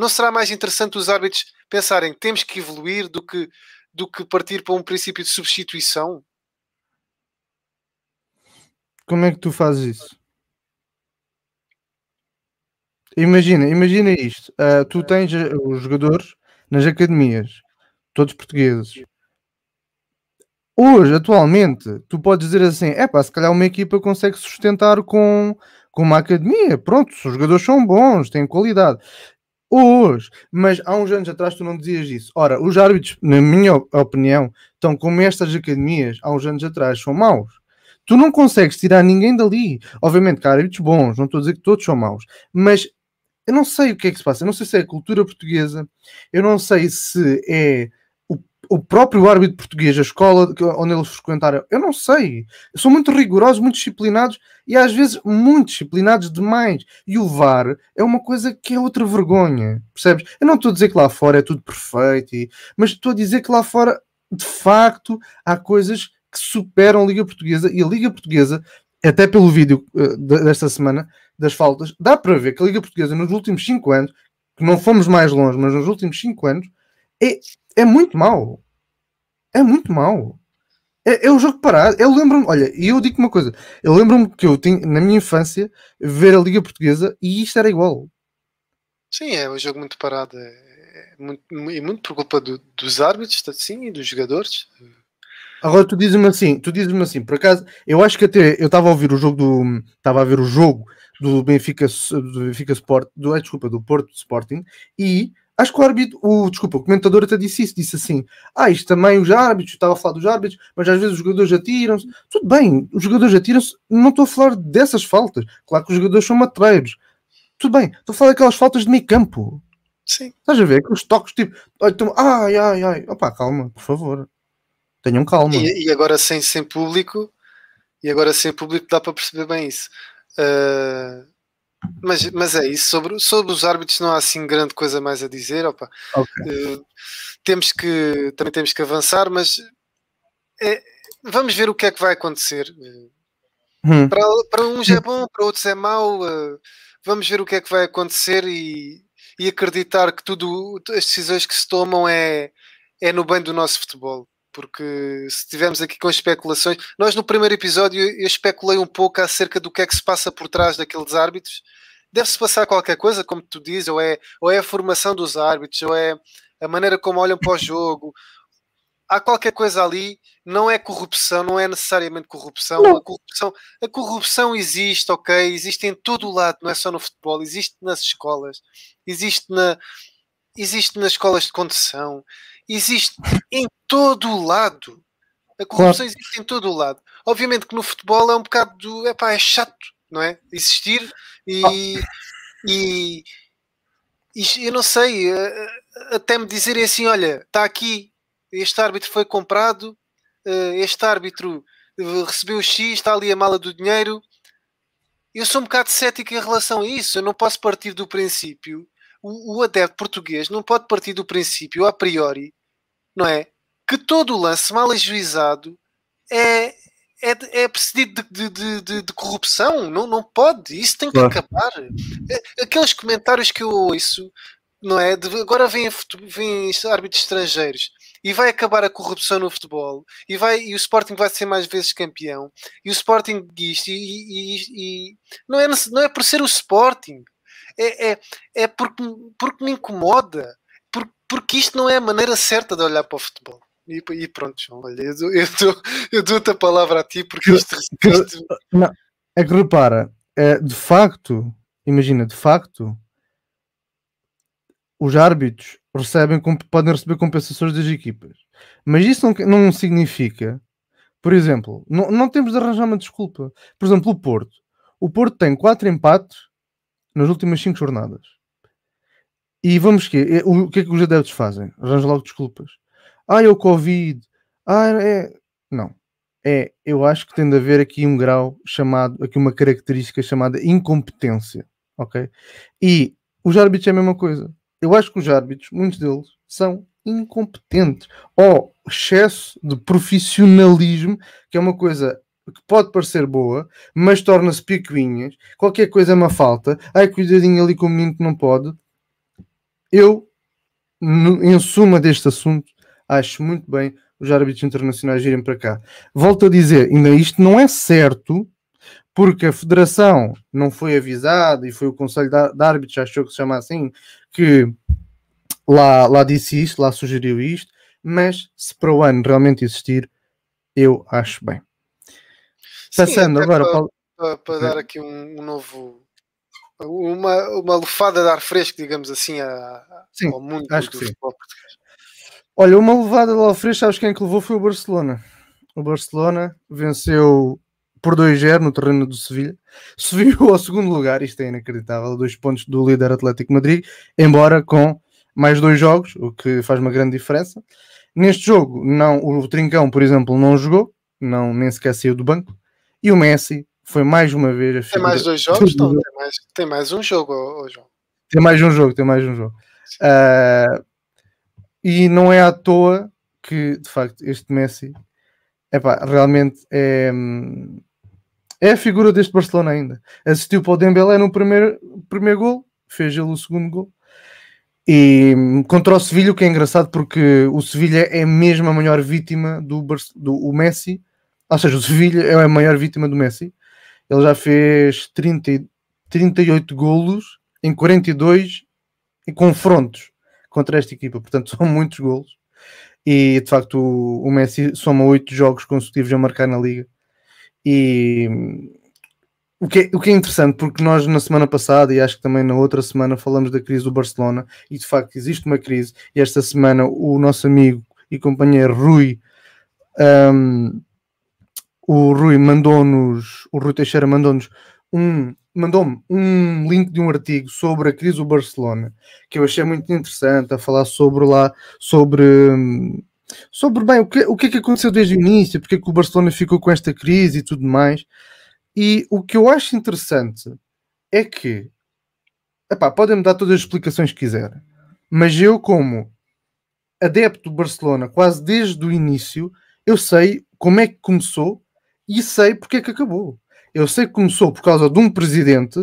Não será mais interessante os árbitros pensarem que temos que evoluir do que, do que partir para um princípio de substituição? Como é que tu fazes isso? Imagina, imagina isto. Uh, tu tens eh, os jogadores nas academias, todos portugueses. Hoje, atualmente, tu podes dizer assim: é pá, se calhar uma equipa consegue sustentar com, com uma academia. Pronto, os jogadores são bons, têm qualidade. Hoje, mas há uns anos atrás tu não dizias isso. Ora, os árbitros, na minha opinião, estão como estas academias há uns anos atrás, são maus. Tu não consegues tirar ninguém dali. Obviamente que há árbitros bons, não estou a dizer que todos são maus, mas eu não sei o que é que se passa. Eu não sei se é a cultura portuguesa, eu não sei se é o próprio árbitro português, a escola onde eles frequentaram. Eu não sei. São muito rigorosos, muito disciplinados e às vezes muito disciplinados demais. E o VAR é uma coisa que é outra vergonha, percebes? Eu não estou a dizer que lá fora é tudo perfeito, e... mas estou a dizer que lá fora, de facto, há coisas que superam a Liga Portuguesa e a Liga Portuguesa, até pelo vídeo uh, desta semana, das faltas, dá para ver que a Liga Portuguesa nos últimos 5 anos, que não fomos mais longe, mas nos últimos 5 anos, é, é muito mau. É muito mau. É, é um jogo parado. Eu lembro-me, olha, e eu digo uma coisa: eu lembro-me que eu tinha, na minha infância, ver a Liga Portuguesa e isto era igual. Sim, é um jogo muito parado. É, é muito, e muito por culpa do, dos árbitros, sim, e dos jogadores. Agora tu dizes-me assim, tu dizes-me assim, por acaso, eu acho que até eu estava a ouvir o jogo do. Estava a ver o jogo do Benfica, do Benfica Sport, do, desculpa, do Porto Sporting, e acho que o árbitro, o, desculpa, o comentador até disse isso, disse assim: Ah, isto também os árbitros, estava a falar dos árbitros, mas às vezes os jogadores atiram-se. Tudo bem, os jogadores atiram-se, não estou a falar dessas faltas. Claro que os jogadores são matreiros. Tudo bem, estou a falar daquelas faltas de meio campo. Sim. Estás a ver? Aqueles toques tipo, ai, ai, ai, opá, calma, por favor. Tenham calma. E, e, agora sem, sem público, e agora sem público dá para perceber bem isso. Uh, mas, mas é isso, sobre, sobre os árbitros não há assim grande coisa mais a dizer. Opa. Okay. Uh, temos que, também temos que avançar, mas é, vamos ver o que é que vai acontecer. Hum. Para, para uns é bom, para outros é mau. Uh, vamos ver o que é que vai acontecer e, e acreditar que tudo as decisões que se tomam é, é no bem do nosso futebol porque se estivermos aqui com especulações, nós no primeiro episódio eu especulei um pouco acerca do que é que se passa por trás daqueles árbitros. Deve-se passar qualquer coisa, como tu dizes, ou é, ou é a formação dos árbitros, ou é a maneira como olham para o jogo. Há qualquer coisa ali, não é corrupção, não é necessariamente corrupção. A corrupção, a corrupção existe, ok? Existe em todo o lado, não é só no futebol, existe nas escolas, existe, na, existe nas escolas de condução, existe em todo o lado. A corrupção claro. existe em todo o lado. Obviamente que no futebol é um bocado do. Epá, é chato, não é? Existir e, oh. e, e, eu não sei, eh, eh, até me dizerem assim: olha, está aqui, este árbitro foi comprado, eh, este árbitro recebeu X, está ali a mala do dinheiro. Eu sou um bocado cético em relação a isso. Eu não posso partir do princípio. O, o adepto português não pode partir do princípio, a priori, não é? Que todo o lance mal ajuizado é, é, é precedido de, de, de, de, corrupção. Não, não pode. Isso tem que claro. acabar. É, aqueles comentários que eu ouço, não é? Agora vêm, vêm árbitros estrangeiros e vai acabar a corrupção no futebol e, vai, e o Sporting vai ser mais vezes campeão e o Sporting isto e, e, e, não, é, não é por ser o Sporting é, é, é porque, porque me incomoda porque isto não é a maneira certa de olhar para o futebol. E, e pronto, João, olha, eu, dou, eu, dou, eu dou-te a palavra a ti porque isto. isto... Não, é que repara, é, de facto, imagina, de facto, os árbitros recebem, podem receber compensações das equipas, mas isso não, não significa, por exemplo, não, não temos de arranjar uma desculpa. Por exemplo, o Porto. O Porto tem quatro empates nas últimas cinco jornadas. E vamos que o que é que os adeptos fazem? Arranjam logo desculpas. Ah, é o Covid. Ah, é. Não. É, eu acho que tem de haver aqui um grau chamado, aqui uma característica chamada incompetência. Ok? E os árbitros é a mesma coisa. Eu acho que os árbitros, muitos deles, são incompetentes. Ou excesso de profissionalismo, que é uma coisa que pode parecer boa, mas torna-se picuinhas. Qualquer coisa é uma falta. Ai, cuidadinho ali com o menino que não pode eu, no, em suma deste assunto, acho muito bem os árbitros internacionais irem para cá. Volto a dizer, ainda isto não é certo, porque a federação não foi avisada e foi o Conselho de Árbitros, achou que se chama assim, que lá, lá disse isto, lá sugeriu isto, mas se para o ano realmente existir, eu acho bem. Passando Sim, agora para, para, para, dar aqui um, um, novo uma, uma lufada de ar fresco, digamos assim, a, sim, ao mundo acho do que futebol português. Olha, uma levada de ar fresco, sabes quem que levou foi o Barcelona. O Barcelona venceu por 2-0 no terreno do Sevilha. Subiu ao segundo lugar, isto é inacreditável, dois pontos do líder Atlético Madrid, embora com mais dois jogos, o que faz uma grande diferença. Neste jogo, não, o Trincão, por exemplo, não jogou, não, nem sequer saiu do banco, e o Messi foi mais uma vez a Tem mais dois jogos? Não, tem mais, tem mais um jogo, oh, João. Tem mais um jogo, tem mais um jogo. Uh, e não é à toa que, de facto, este Messi epá, realmente é, é a figura deste Barcelona ainda. Assistiu para o Dembélé no primeiro, primeiro gol, fez ele o segundo gol. E contra o Sevilha, o que é engraçado porque o Sevilha é mesmo a maior vítima do, do Messi, ou seja, o Sevilha é a maior vítima do Messi. Ele já fez 30, 38 golos em 42 confrontos contra esta equipa, portanto são muitos golos. E de facto o, o Messi soma 8 jogos consecutivos a marcar na liga e o que, é, o que é interessante, porque nós na semana passada e acho que também na outra semana falamos da crise do Barcelona e de facto existe uma crise. E esta semana o nosso amigo e companheiro Rui, um, o Rui mandou-nos, o Rui Teixeira mandou-nos um, mandou-me um link de um artigo sobre a crise do Barcelona que eu achei muito interessante a falar sobre lá, sobre. Um, sobre bem o que, o que é que aconteceu desde o início, porque é que o Barcelona ficou com esta crise e tudo mais. E o que eu acho interessante é que podem-me dar todas as explicações que quiserem, mas eu, como adepto do Barcelona, quase desde o início, eu sei como é que começou e sei porque é que acabou. Eu sei que começou por causa de um presidente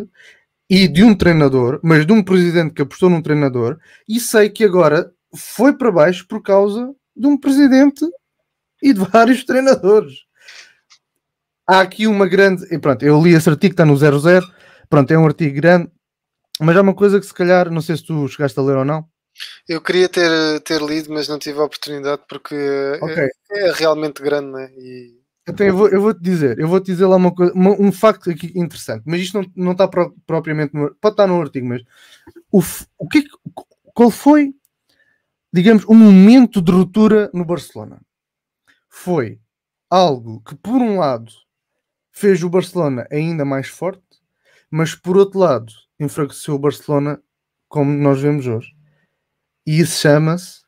e de um treinador, mas de um presidente que apostou num treinador, e sei que agora foi para baixo por causa de um presidente e de vários treinadores. Há aqui uma grande. E pronto, eu li esse artigo, está no 00. Pronto, é um artigo grande, mas há uma coisa que se calhar, não sei se tu chegaste a ler ou não. Eu queria ter, ter lido, mas não tive a oportunidade porque okay. é, é, realmente grande, né? E... Então eu vou, eu vou te dizer, eu vou te dizer lá uma coisa, uma, um facto aqui interessante, mas isto não, está pro, propriamente no, pode estar no artigo, mas o, o que, qual foi digamos, um momento de ruptura no Barcelona. Foi algo que, por um lado, fez o Barcelona ainda mais forte, mas por outro lado, enfraqueceu o Barcelona como nós vemos hoje. E isso chama-se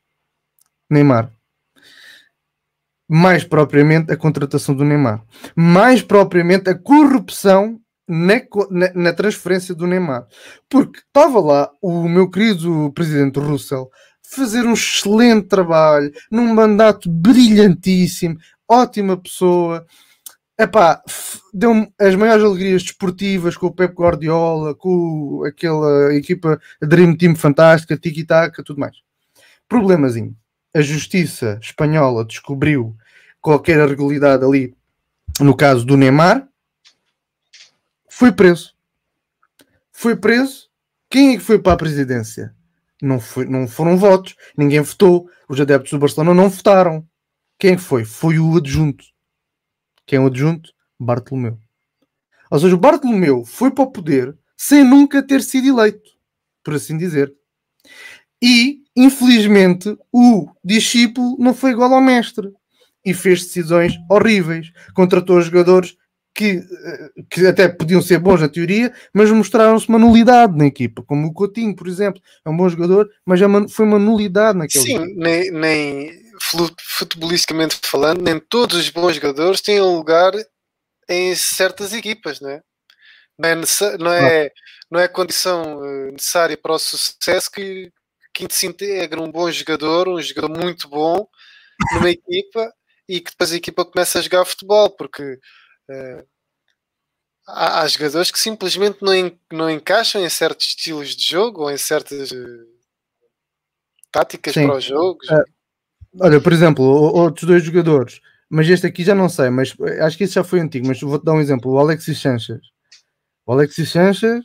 Neymar. Mais propriamente a contratação do Neymar. Mais propriamente a corrupção na, na, na, transferência do Neymar. Porque estava lá o meu querido presidente Russell fazer um excelente trabalho, num mandato brilhantíssimo, ótima pessoa. Epá, deu-me as maiores alegrias desportivas com o Pep Guardiola, com aquela equipa Dream Team fantástica, tiki-taka, tudo mais. Problemazinho. A justiça espanhola descobriu qualquer irregularidade ali, no caso do Neymar, foi preso. Foi preso. Quem é que foi para a presidência? Não, foi, não foram votos, ninguém votou. Os adeptos do Barcelona não votaram. Quem foi? Foi o adjunto. Quem é o adjunto? Bartolomeu. Ou seja, o Bartolomeu foi para o poder sem nunca ter sido eleito, por assim dizer. E, infelizmente, o discípulo não foi igual ao mestre e fez decisões horríveis. Contratou jogadores que, eh, que até podiam ser bons na teoria, mas mostraram-se uma nulidade na equipa, como o Coutinho, por exemplo, é um bom jogador, mas é foi uma nulidade naquele Sim, jogo. nem, nem futebolisticamente falando, nem todos os bons jogadores têm um lugar em certas equipas, não é? Não é, não é, não é condição eh, necessária para o sucesso que Quinto se integra um bom jogador, um jogador muito bom numa equipa e que depois a equipa começa a jogar futebol, porque Uh, há, há, jogadores que simplesmente não, en, não encaixam em certos estilos de jogo ou em certas. Uh, táticas Sim. para os jogos. Uh, olha, por exemplo, outros dois jogadores, mas este aqui já não sei, mas acho que esse já foi antigo, mas vou-te dar um exemplo, o Alexis Sanchez. O Alexis Sanchez,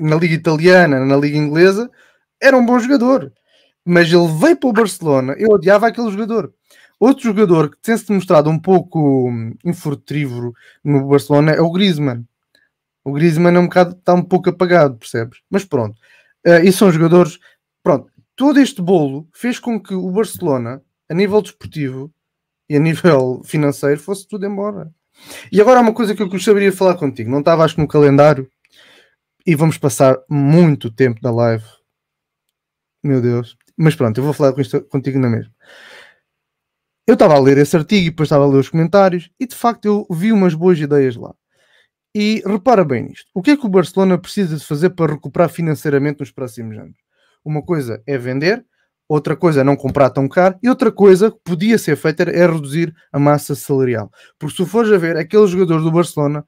na Liga Italiana, na Liga Inglesa, era um bom jogador, mas ele veio para o Barcelona, eu odiava aquele jogador. Outro jogador que tem-se demonstrado um pouco hum, infrutífero no Barcelona é o Griezmann. O Griezmann é um bocado, está um pouco apagado, percebes? Mas pronto. Uh, e são jogadores. Pronto, todo este bolo fez com que o Barcelona, a nível desportivo e a nível financeiro, fosse tudo embora. E agora há uma coisa que eu gostaria de falar contigo. Não estava, acho no calendário. E vamos passar muito tempo na live. Meu Deus. Mas pronto, eu vou falar contigo na mesma. Eu estava a ler esse artigo e depois estava a ler os comentários e de facto eu vi umas boas ideias lá. E repara bem nisto. O que é que o Barcelona precisa de fazer para recuperar financeiramente nos próximos anos? Uma coisa é vender, outra coisa é não comprar tão caro, e outra coisa que podia ser feita é reduzir a massa salarial. Porque se fores a ver, aqueles jogadores do Barcelona,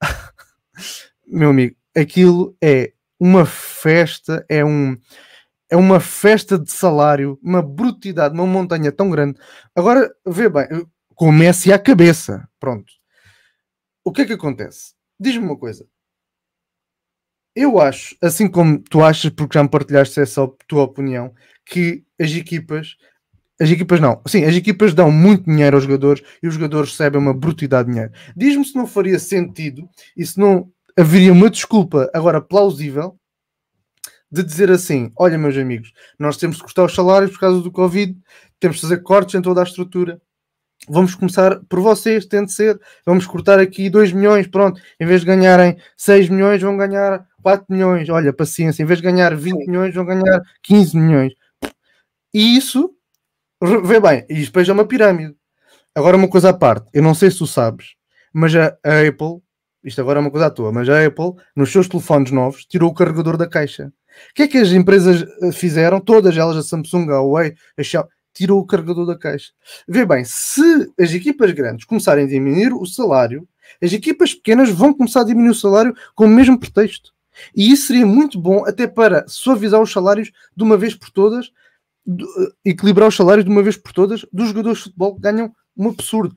meu amigo, aquilo é uma festa, é um é uma festa de salário, uma brutalidade, uma montanha tão grande. Agora, vê bem, comece à cabeça. Pronto. O que é que acontece? Diz-me uma coisa. Eu acho, assim como tu achas, porque já me partilhaste essa tua opinião, que as equipas, as equipas não, sim, as equipas dão muito dinheiro aos jogadores e os jogadores recebem uma brutalidade de dinheiro. Diz-me se não faria sentido e se não haveria uma desculpa agora plausível de dizer assim: olha, meus amigos, nós temos de cortar os salários por causa do Covid, temos de fazer cortes em toda a estrutura. Vamos começar por vocês, tem de ser. Vamos cortar aqui 2 milhões, pronto. Em vez de ganharem 6 milhões, vão ganhar 4 milhões. Olha, paciência. Em vez de ganhar 20 milhões, vão ganhar 15 milhões. E isso, vê bem, e depois é uma pirâmide. Agora, uma coisa à parte, eu não sei se tu sabes, mas a, a Apple, isto agora é uma coisa à toa, mas a Apple, nos seus telefones novos, tirou o carregador da caixa. O que é que as empresas eh, fizeram? Todas elas, a Samsung, a Huawei, a Xiaomi, tirou o carregador da caixa. Vê bem, se as equipas grandes começarem a diminuir o salário, as equipas pequenas vão começar a diminuir o salário com o mesmo pretexto. E isso seria muito bom até para suavizar os salários de uma vez por todas, eh, equilibrar os salários de uma vez por todas dos jogadores de futebol que ganham um absurdo.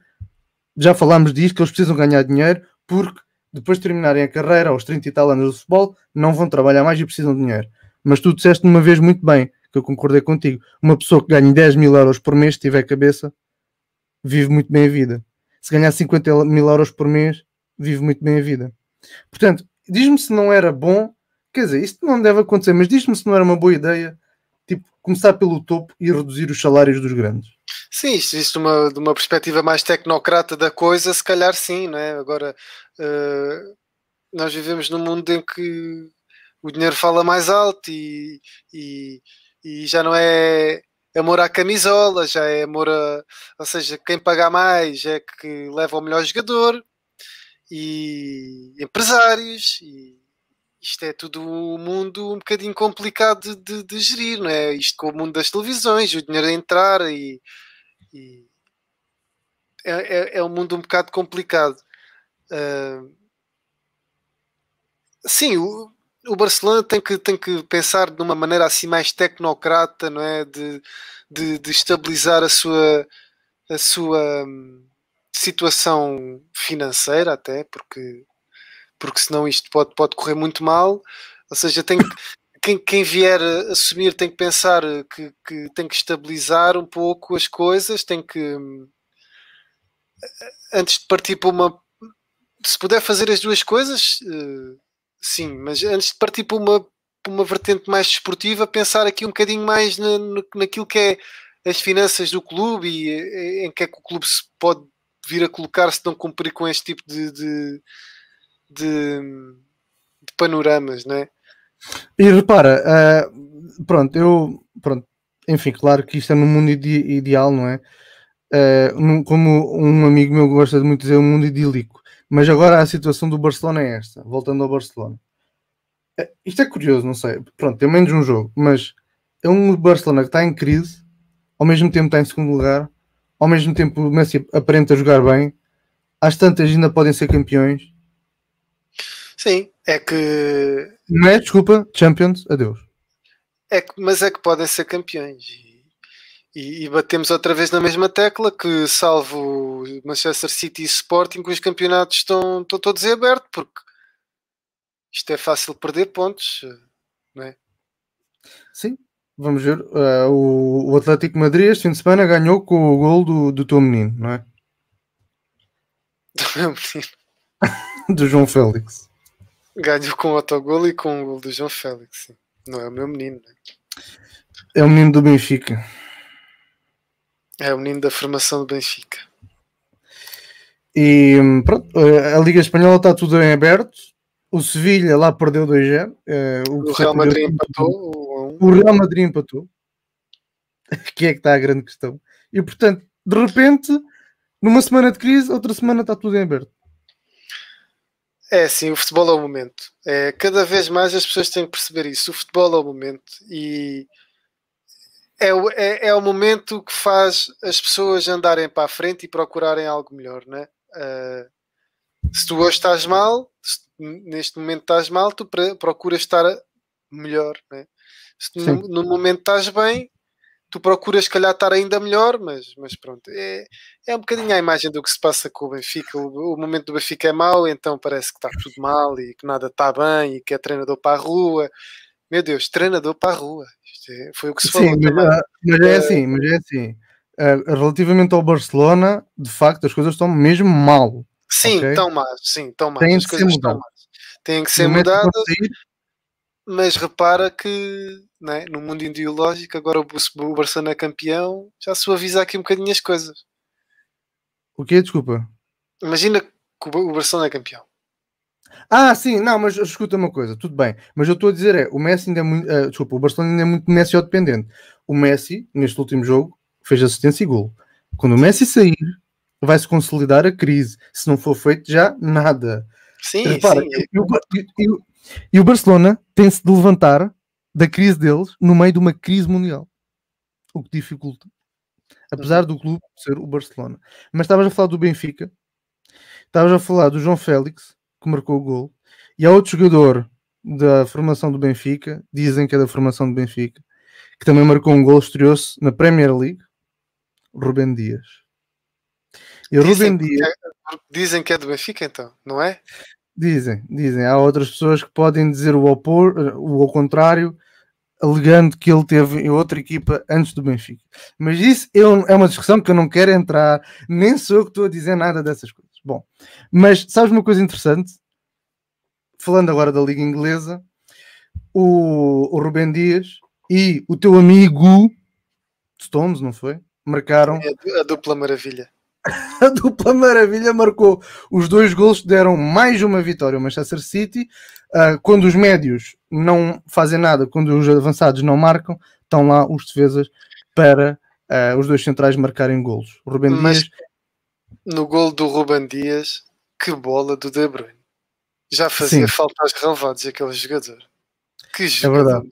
Já falámos disso, que eles precisam ganhar dinheiro porque depois de terminarem a carreira aos 30 e tal anos de futebol, não vão trabalhar mais e precisam de dinheiro. Mas tu disseste uma vez muito bem, que eu concordei contigo. Uma pessoa que ganha 10 mil euros por mês, se tiver cabeça, vive muito bem a vida. Se ganhar 50 mil euros por mês, vive muito bem a vida. Portanto, diz-me se não era bom, quer dizer, isto não deve acontecer, mas diz-me se não era uma boa ideia, começar pelo topo e reduzir os salários dos grandes. Sim, isto, isto de, uma, de uma perspectiva mais tecnocrata da coisa, se calhar sim, não é? Agora, uh, nós vivemos num mundo em que o dinheiro fala mais alto e, e, e já não é amor à camisola, já é amor a. Ou seja, quem paga mais é que leva o melhor jogador e empresários e isto é tudo um mundo um bocadinho complicado de, de, de, gerir, não é? Isto com o mundo das televisões, o dinheiro a entrar e, e é, é, é, um mundo um bocado complicado. Uh, sim, o, o Barcelona tem que, tem que pensar de uma maneira assim mais tecnocrata, não é? De, de, de estabilizar a sua, a sua hum, situação financeira até, porque, porque senão isto pode, pode correr muito mal. Ou seja, tem que, quem, quem vier assumir tem que pensar que, que tem que estabilizar um pouco as coisas, tem que antes de partir para uma se puder fazer as duas coisas, uh, Sim, mas antes de partir para uma, para uma vertente mais desportiva, pensar aqui um bocadinho mais na, naquilo que é as finanças do clube e eh, em que é que o clube se pode vir a colocar se não cumprir com este tipo de, de, de, de panoramas, não é? E repara, uh, pronto, eu pronto, enfim, claro que isto é no mundo ide ideal, não é? Uh, como um amigo meu gosta de muito dizer, um mundo idílico. Mas agora a situação do Barcelona é esta, voltando ao Barcelona. É, isto é curioso, não sei. Pronto, tem menos um jogo, mas é um Barcelona que está em crise, ao mesmo tempo está em segundo lugar, ao mesmo tempo o Messi aparenta jogar bem, às tantas ainda podem ser campeões. Sim, é que. Não é? Desculpa, Champions, adeus. é que, mas é que podem ser campeões. E, e, e, batemos outra vez na mesma tecla que, salvo Manchester City e Sporting, os campeonatos estão, estão todos em aberto, porque isto é fácil perder pontos, não é? Sim, vamos ver. Uh, o, o, Atlético Madrid este fim de semana ganhou com o gol do, do teu menino, não é? Do meu menino. do João Félix. Ganhou com o autogol e com o gol do João Félix. Sim. Não é o meu menino. Né? É o menino do Benfica. É o menino da formação do Benfica. E pronto, a Liga Espanhola está tudo em aberto. O Sevilha lá perdeu 2-0. É, o, o Real Madrid empatou. O Real Madrid empatou. que é que está a grande questão. E portanto, de repente, numa semana de crise, outra semana está tudo em aberto. É sim, o futebol é o momento. É, cada vez mais as pessoas têm que perceber isso. O futebol é o momento e é, o, é, é o momento que faz as pessoas andarem para a frente e procurarem algo melhor, né? Uh, se tu hoje estás mal, neste momento estás mal, tu procuras estar melhor, né? Se no, no momento estás bem, tu procuras, se calhar, estar ainda melhor, mas, mas pronto, é, é um bocadinho a imagem do que se passa com o Benfica. O, o momento do Benfica é mau, então parece que está tudo mal e que nada está bem e que é treinador para a rua. Meu Deus, treinador para a rua. É, foi o que se falou. Sim, mas, ah, mas, é assim, mas é assim. Uh, relativamente ao Barcelona, de facto, as coisas estão mesmo mal. Sim, okay? estão mal, sim, estão mal. Têm as coisas estão mal. Têm que ser mudadas mas repara que né, no mundo ideológico, agora o Barcelona é campeão, já suaviza aqui um bocadinho as coisas. O quê? Desculpa. Imagina que o Barcelona é campeão. Ah, sim, não, mas escuta uma coisa, tudo bem. Mas eu estou a dizer é, o Messi ainda é muito. Uh, desculpa, o Barcelona ainda é muito Messi dependente. O Messi, neste último jogo, fez assistência e gol. Quando o Messi sair, vai-se consolidar a crise. Se não for feito já, nada. Sim, Repara, sim. Eu, eu, eu, e o Barcelona tem-se de levantar da crise deles no meio de uma crise mundial. O que dificulta. Apesar do clube ser o Barcelona. Mas estavas a falar do Benfica, estavas a falar do João Félix, que marcou o gol, e há outro jogador da formação do Benfica, dizem que é da formação do Benfica, que também marcou um gol, estreou-se na Premier League, Rubem Dias. E Rubem Dias. É, dizem que é do Benfica, então, não é? Dizem, dizem. Há outras pessoas que podem dizer o, opor, o ao contrário, alegando que ele teve em outra equipa antes do Benfica. Mas isso é uma discussão que eu não quero entrar, nem sou eu que estou a dizer nada dessas coisas. Bom, mas sabes uma coisa interessante? Falando agora da Liga Inglesa, o, o Rubem Dias e o teu amigo Stones, não foi? Marcaram é a dupla maravilha a dupla maravilha marcou os dois gols que deram mais uma vitória ao Manchester City. Uh, quando os médios não fazem nada, quando os avançados não marcam, estão lá os defesas para uh, os dois centrais marcarem golos. O Ruben Mas Dias... no gol do Ruben Dias, que bola do De Bruyne. Já fazia Sim. falta aos relevados aquele jogador. Que jogador é verdade.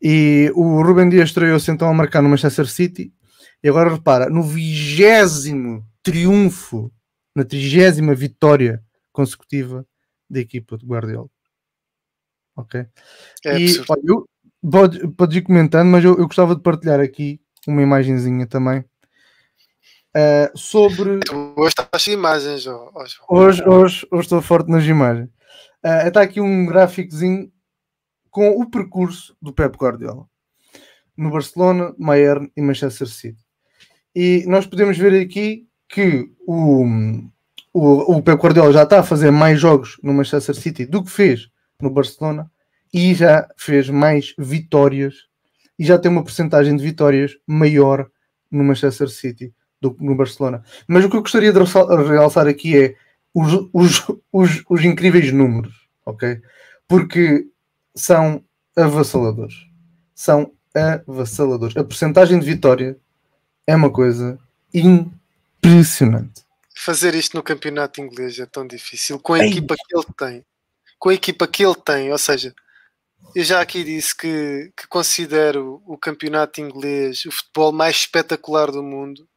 E o Ruben Dias estreou-se então a marcar no Manchester City e agora repara, no vigésimo triunfo, na trigésima vitória consecutiva da equipa de Guardiola. Ok? É e olha, eu, pode, pode ir comentando, mas eu, eu gostava de partilhar aqui uma imagenzinha também. Uh, sobre. Hoje estás sem imagens, hoje, hoje, hoje, hoje estou forte nas imagens. Uh, está aqui um gráficozinho com o percurso do Pep Guardiola no Barcelona, Bayern e Manchester City. E nós podemos ver aqui que o, o, o Pep Guardiola já está a fazer mais jogos no Manchester City do que fez no Barcelona e já fez mais vitórias e já tem uma porcentagem de vitórias maior no Manchester City do que no Barcelona. Mas o que eu gostaria de realçar aqui é os, os, os, os incríveis números, ok? Porque são avassaladores. São avassaladores. A porcentagem de vitória é uma coisa impressionante. Fazer isto no campeonato inglês é tão difícil com a Ei. equipa que ele tem. Com a equipa que ele tem, ou seja, eu já aqui disse que, que considero o campeonato inglês o futebol mais espetacular do mundo,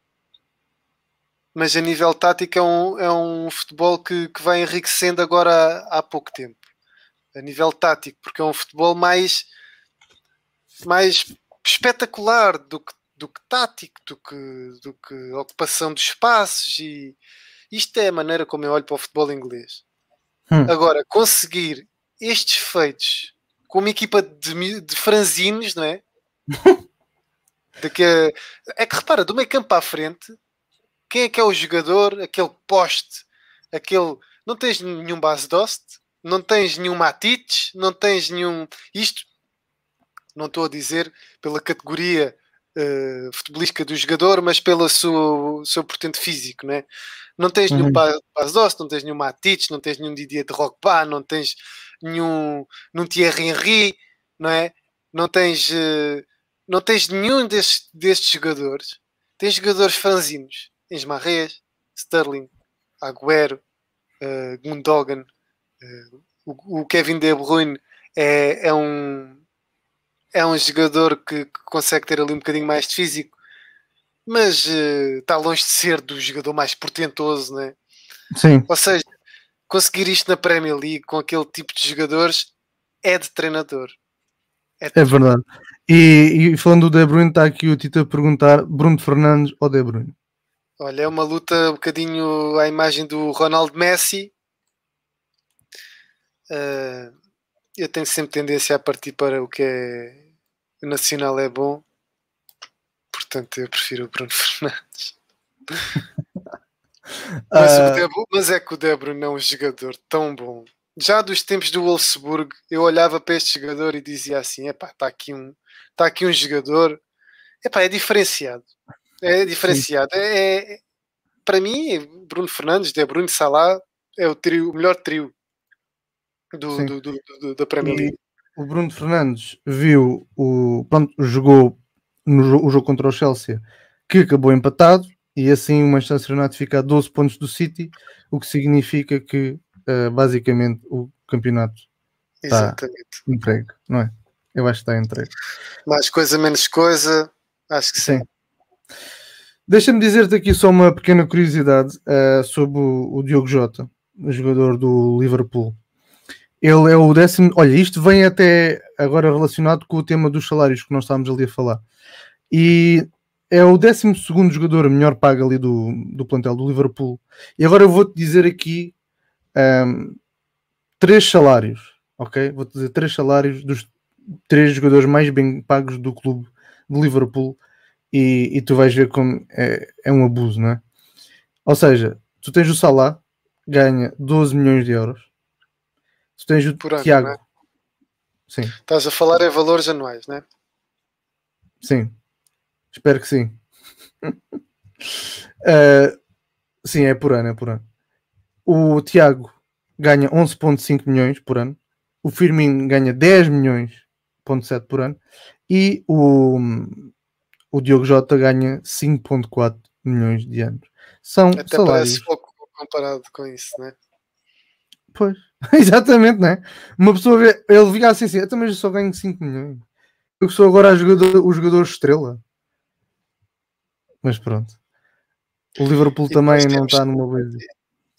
mas a nível tático é um, é um futebol que, que vai enriquecendo agora há, há pouco tempo. A nível tático, porque é um futebol mais mais espetacular do que, do que tático, do que, do que ocupação de espaços e isto é a maneira como eu olho para o futebol inglês. Hum. Agora, conseguir estes feitos com uma equipa de, de franzinos, não é? de que, é que repara, do meio campo à frente, quem é que é o jogador, aquele poste, aquele. Não tens nenhum base dost, não tens nenhum Matites, não tens nenhum. Isto não estou a dizer pela categoria uh, futebolística do jogador, mas pelo seu, seu portento físico, né? Não tens uhum. nenhum Paz não tens nenhum Matites, não tens nenhum Didier de Rockba, não tens nenhum, nenhum Thierry Henry, não é? Não tens, uh, não tens nenhum destes, destes jogadores. Tens jogadores franzinos. Tens Marrez, Sterling, Agüero, uh, Gundogan, uh, o, o, Kevin De Bruyne é, é um é um jogador que, que, consegue ter ali um bocadinho mais de físico, mas uh, está longe de ser do jogador mais portentoso, né? Sim. Ou seja, conseguir isto na Premier League com aquele tipo de jogadores é de treinador. É, de é verdade. E, e, falando do De Bruyne, está aqui o Tito a perguntar: Bruno Fernandes ou De Bruyne? Olha, é uma luta um bocadinho à imagem do Ronaldo Messi. Uh, eu tenho sempre tendência a partir para o que é nacional é bom. Portanto, eu prefiro o Bruno Fernandes. mas, uh... Debro, mas, é que o Debro não é um jogador tão bom. Já dos tempos do Wolfsburg, eu olhava para este jogador e dizia assim: epá, está aqui um, está aqui um jogador, epá, é diferenciado. É diferenciado. É, é, para mim, Bruno Fernandes, De Bruyne, Salah é o, trio, o melhor trio do, do, do, do, da Premier League. O Bruno Fernandes viu o. Pronto, jogou no o jogo contra o Chelsea, que acabou empatado, e assim o Manchester United fica a 12 pontos do City, o que significa que uh, basicamente o campeonato está entregue, não é? Eu acho que está entregue. Mais coisa, menos coisa, acho que sim. sim. Deixa-me dizer-te aqui só uma pequena curiosidade uh, sobre o, o Diogo Jota, o jogador do Liverpool. Ele é o décimo. Olha, isto vem até agora relacionado com o tema dos salários que nós estávamos ali a falar. E é o décimo segundo jogador melhor pago ali do, do plantel do Liverpool. E agora eu vou-te dizer aqui um, três salários, ok? Vou-te dizer três salários dos três jogadores mais bem pagos do clube de Liverpool e, e tu vais ver como é, é um abuso, não é? Ou seja, tu tens o Salah, ganha 12 milhões de euros. Tu tens o Por ano, Tiago. É? Sim. Estás a falar em valores anuais, não é? Sim. Espero que sim. uh, sim, é por ano, é por ano. O Tiago ganha 11.5 milhões por ano. O Firmino ganha 10 milhões, ponto 7 por ano. E o, o Diogo Jota ganha 5.4 milhões de anos. São Até salários. parece pouco comparado com isso, né? Pois, exatamente, né? Uma pessoa vê, ele fica assim, assim, eu só ganho 5 milhões. Eu sou agora jogador, o jogador estrela. Mas pronto. O Liverpool também não está numa boa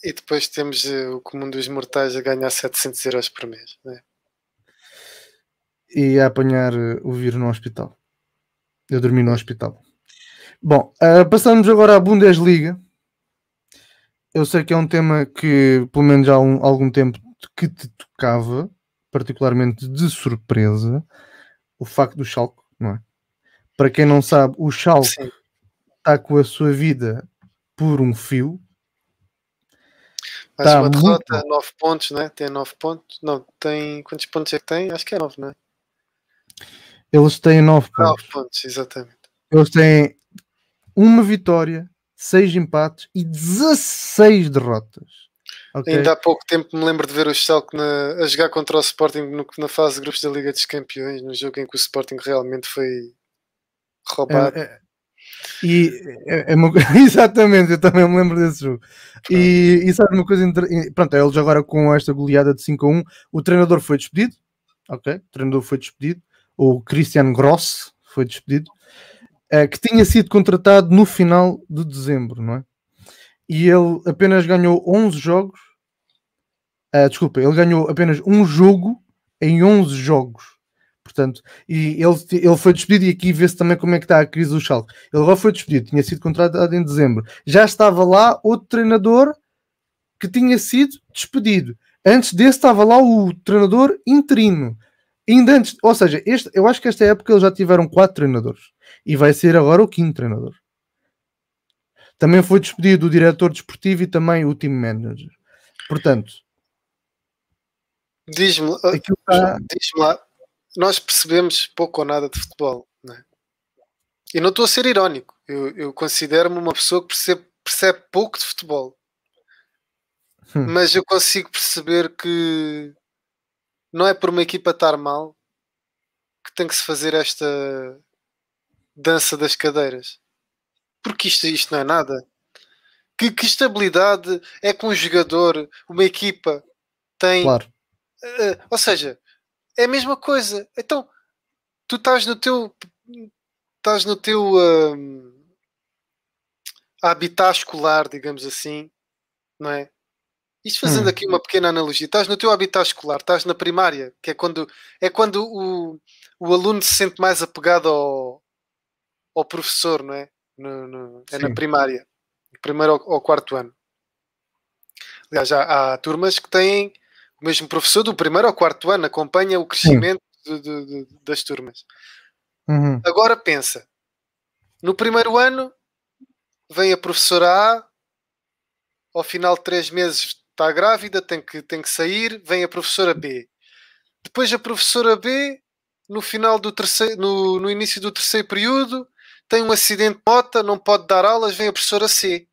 E depois temos uh, o comum dos mortais a ganhar 700 euros por mês, né? E a apanhar uh, o vírus no hospital. Eu dormi no hospital. Bom, uh, passamos agora à Bundesliga. Eu sei que é um tema que, pelo menos há um, algum tempo, que te tocava, particularmente de surpresa, o facto do Schalke, não é? Para quem não sabe, o Schalke Sim. está com a sua vida por um fio. Mais tá uma derrota, muito... 9 pontos, né? Tem 9 pontos. Não, tem. Quantos pontos é que tem? Acho que é 9, não é? Eles têm 9 pontos. 9 pontos, exatamente. Eles têm uma vitória, 6 empates e 16 derrotas. Okay. Ainda há pouco tempo me lembro de ver o Schalke na, a jogar contra o Sporting no, na fase de grupos da Liga dos Campeões, no jogo em que o Sporting realmente foi roubado. É, é, e é, é uma, exatamente, eu também me lembro desse jogo. E, e sabe uma coisa, pronto, eles agora com esta goleada de 5 a 1, o treinador foi despedido, ok? O treinador foi despedido, o Christian Gross foi despedido, uh, que tinha sido contratado no final de dezembro, não é? E ele apenas ganhou 11 jogos. Uh, desculpa, ele ganhou apenas um jogo em 11 jogos. Portanto, e ele, ele foi despedido e aqui vê-se também como é que está a crise do Schalke. Ele agora foi despedido, tinha sido contratado em dezembro. Já estava lá outro treinador que tinha sido despedido. Antes desse estava lá o treinador interino. Ainda antes, ou seja, este, eu acho que esta época eles já tiveram quatro treinadores e vai ser agora o quinto treinador. Também foi despedido o diretor desportivo e também o team manager. Portanto, diz-me está... diz lá, nós percebemos pouco ou nada de futebol, não é? E não estou a ser irónico, eu, eu considero-me uma pessoa que percebe, percebe pouco de futebol, hum. mas eu consigo perceber que não é por uma equipa estar mal que tem que se fazer esta dança das cadeiras. Porque isto, isto não é nada. Que, que estabilidade é que um jogador, uma equipa, tem. Claro. Uh, ou seja, é a mesma coisa. Então, tu estás no teu. Estás no teu. Uh, habitat escolar, digamos assim, não é? Isto fazendo hum. aqui uma pequena analogia, estás no teu habitat escolar, estás na primária, que é quando, é quando o, o aluno se sente mais apegado ao, ao professor, não é? No, no, é na primária, primeiro ao, ao, quarto ano. Aliás, há, há, turmas que têm o mesmo professor do primeiro ao quarto ano, acompanha o crescimento de, de, de, das turmas. Uhum. Agora pensa, no primeiro ano vem a professora A, ao final de três meses está grávida, tem que, tem que sair, vem a professora B. Depois a professora B, no final do terceiro, no, no início do terceiro período, tem um acidente de moto, não pode dar aulas, vem a professora C.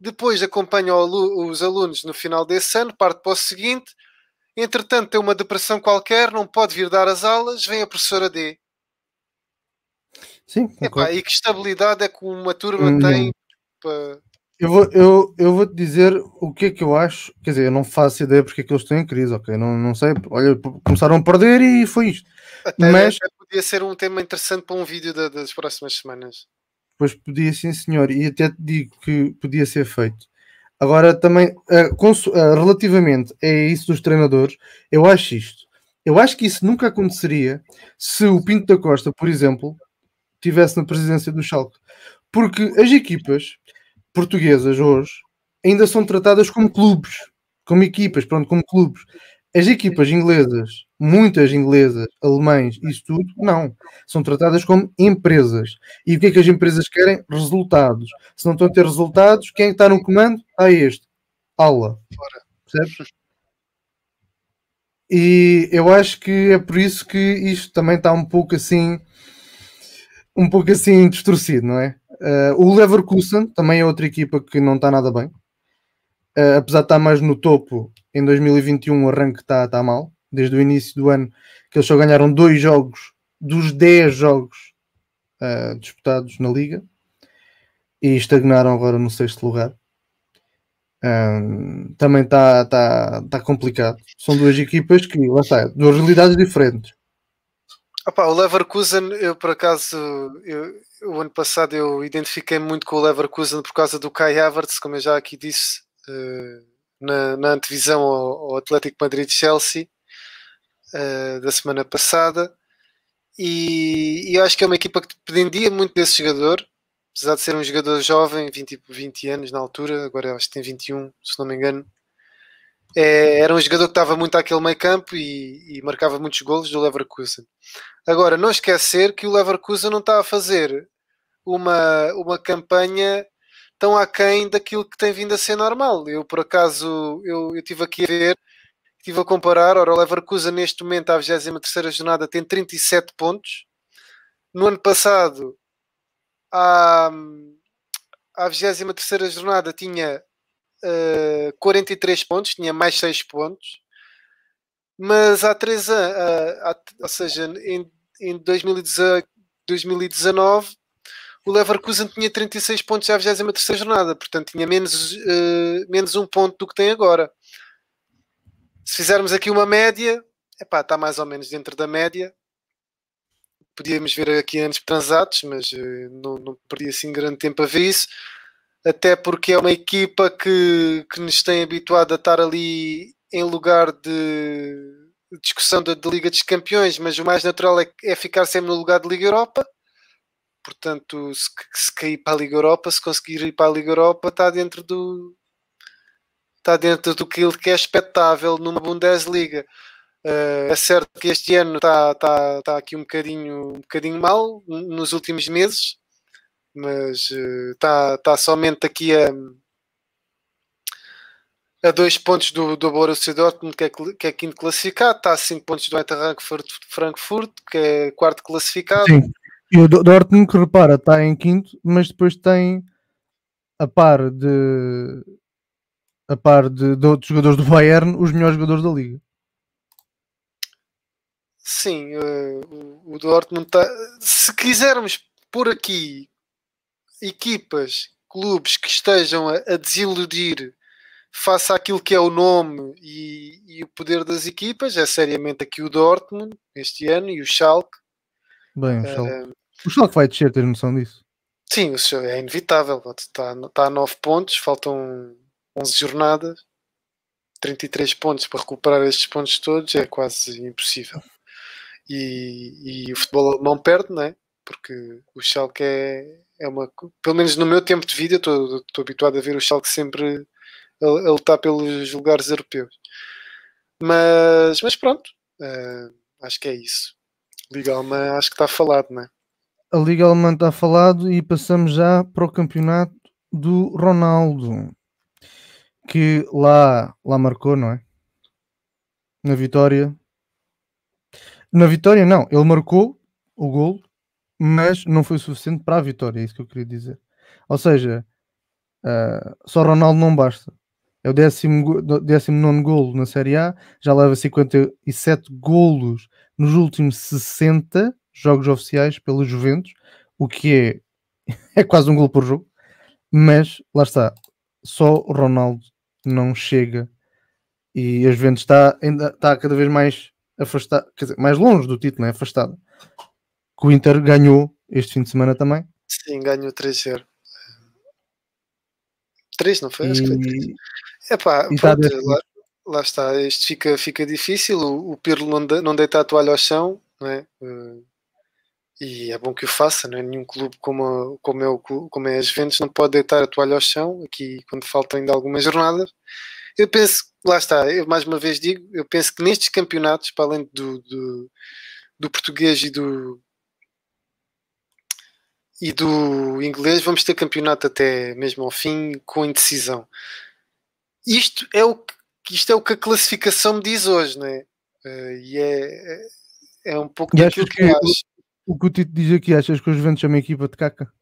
Depois acompanha os alunos no final desse ano, parte para o seguinte. Entretanto, tem uma depressão qualquer, não pode vir dar as aulas, vem a professora D. Sim, Epá, e que estabilidade é que uma turma hum. tem para... Eu vou, eu, eu vou te dizer o que é que eu acho. Quer dizer, eu não faço ideia porque é que eles estão em crise, ok? Não, não sei. Olha, começaram a perder e foi isto. Até, Mas até podia ser um tema interessante para um vídeo da, das próximas semanas. Pois podia, sim, senhor. E até te digo que podia ser feito. Agora, também, uh, uh, relativamente a isso dos treinadores, eu acho isto. Eu acho que isso nunca aconteceria se o Pinto da Costa, por exemplo, tivesse na presidência do Schalke. Porque as equipas portuguesas hoje ainda são tratadas como clubes, como equipas, pronto, como clubes. As equipas inglesas, muitas inglesas, alemães, isso tudo, não. São tratadas como empresas. E o que é que as empresas querem? Resultados. Se não estão a ter resultados, quem está no comando? Ah, este. Aula. Percebes? E eu acho que é por isso que isto também está um pouco assim, um pouco assim distorcido, não é? Uh, o Leverkusen também é outra equipa que não está nada bem. Uh, apesar de estar mais no topo, em 2021 o arranque está tá mal. Desde o início do ano, que eles só ganharam dois jogos dos 10 jogos uh, disputados na Liga e estagnaram agora no sexto lugar. Um, também está tá, tá complicado. São duas equipas que, lá está, duas realidades diferentes. Opa, o Leverkusen, eu por acaso, eu, o ano passado eu identifiquei muito com o Leverkusen por causa do Kai Havertz, como eu já aqui disse, na, na antevisão ao, ao Atlético Madrid-Chelsea uh, da semana passada. E, e, eu acho que é uma equipa que dependia muito desse jogador, apesar de ser um jogador jovem, 20, 20 anos na altura, agora acho que tem 21, se não me engano. É, era um jogador que estava muito àquele meio campo e, e, marcava muitos golos do Leverkusen. Agora, não esquecer que o Leverkusen não está a fazer uma, uma campanha tão aquém daquilo que tem vindo a ser normal. Eu, por acaso, eu, eu tive aqui a ver, estive a comparar, ora, o Leverkusen neste momento, à 23ª jornada, tem 37 pontos. No ano passado, à, à 23ª jornada, tinha uh, eh, 43 pontos, tinha mais 6 pontos. Mas há 3 anos, uh, ou seja, em, em 2018, 2019, o Leverkusen tinha 36 pontos à 23 jornada, portanto tinha menos, uh, menos um ponto do que tem agora. Se fizermos aqui uma média, epá, está mais ou menos dentro da média. Podíamos ver aqui anos transatos, mas uh, não, não perdi assim grande tempo a ver isso. Até porque é uma equipa que, que nos tem habituado a estar ali em lugar de discussão da, da, Liga dos Campeões, mas o mais natural é, é, ficar sempre no lugar de Liga Europa. Portanto, se, se cair para a Liga Europa, se conseguir ir para a Liga Europa, está dentro do está dentro do que é expectável numa Bundesliga. Uh, é certo que este ano está, está, está aqui um bocadinho, um bocadinho mal nos últimos meses, mas uh, está, está somente aqui a, a dois pontos do, do Borussia Dortmund, que é, que é quinto classificado, está a cinco pontos do Eintracht Frankfurt, que é quarto classificado. Sim. E o Dortmund, que repara, está em quinto, mas depois tem a par de a par de, de outros jogadores do Bayern, os melhores jogadores da liga. Sim, uh, o Dortmund está. Se quisermos pôr aqui equipas, clubes que estejam a, a desiludir face àquilo que é o nome e, e, o poder das equipas, é seriamente aqui o Dortmund este ano e o Schalke. Bem, o Schalke, uh, o Schalke vai descer, tens noção disso? Sim, é inevitável. Está, está a 9 pontos, faltam 11 jornadas, 33 pontos para recuperar estes pontos todos é quase impossível. E, e o futebol alemão perde, não é? Porque o Schalke é, é uma. Pelo menos no meu tempo de vida, estou, estou habituado a ver o Schalke sempre a, a lutar pelos lugares europeus. Mas, mas pronto, uh, acho que é isso. Liga Alemã, acho que está falado, não é? A Liga Alemã está falado e passamos já para o campeonato do Ronaldo, que lá, lá marcou, não é? Na vitória na vitória, não. Ele marcou o gol, mas não foi suficiente para a vitória. É isso que eu queria dizer. Ou seja, uh, só Ronaldo não basta. É o 19 golo na Série A, já leva 57 golos nos últimos 60 jogos oficiais pelo Juventus, o que é, é quase um gol por jogo. Mas lá está, só o Ronaldo não chega e a Juventus está, ainda, está cada vez mais afastado, quer dizer, mais longe do título, é afastado. Que o Inter ganhou este fim de semana também. Sim, ganhou 3-0. 3, não foi? E... Acho que foi 3. Epá, tá pronto, lá, lá, está, isto fica, fica difícil. O, o Pirlo não, de, não deita a toalha ao chão, não é? Uh, e é bom que o faça, não é? Nenhum clube como, como, é o, como é as Juventus não pode deitar a toalha ao chão, aqui quando faltam ainda algumas jornadas. Eu penso, lá está, eu mais uma vez digo, eu penso que nestes campeonatos, para além do, do, do português e do, e do inglês, vamos ter campeonato até mesmo ao fim com indecisão. Isto é o que, isto é o que a classificação me diz hoje, não é? Uh, e é, é um pouco e daquilo que, que eu acho. O, que o Tito diz aqui, achas que os Juventus é uma equipa de caca?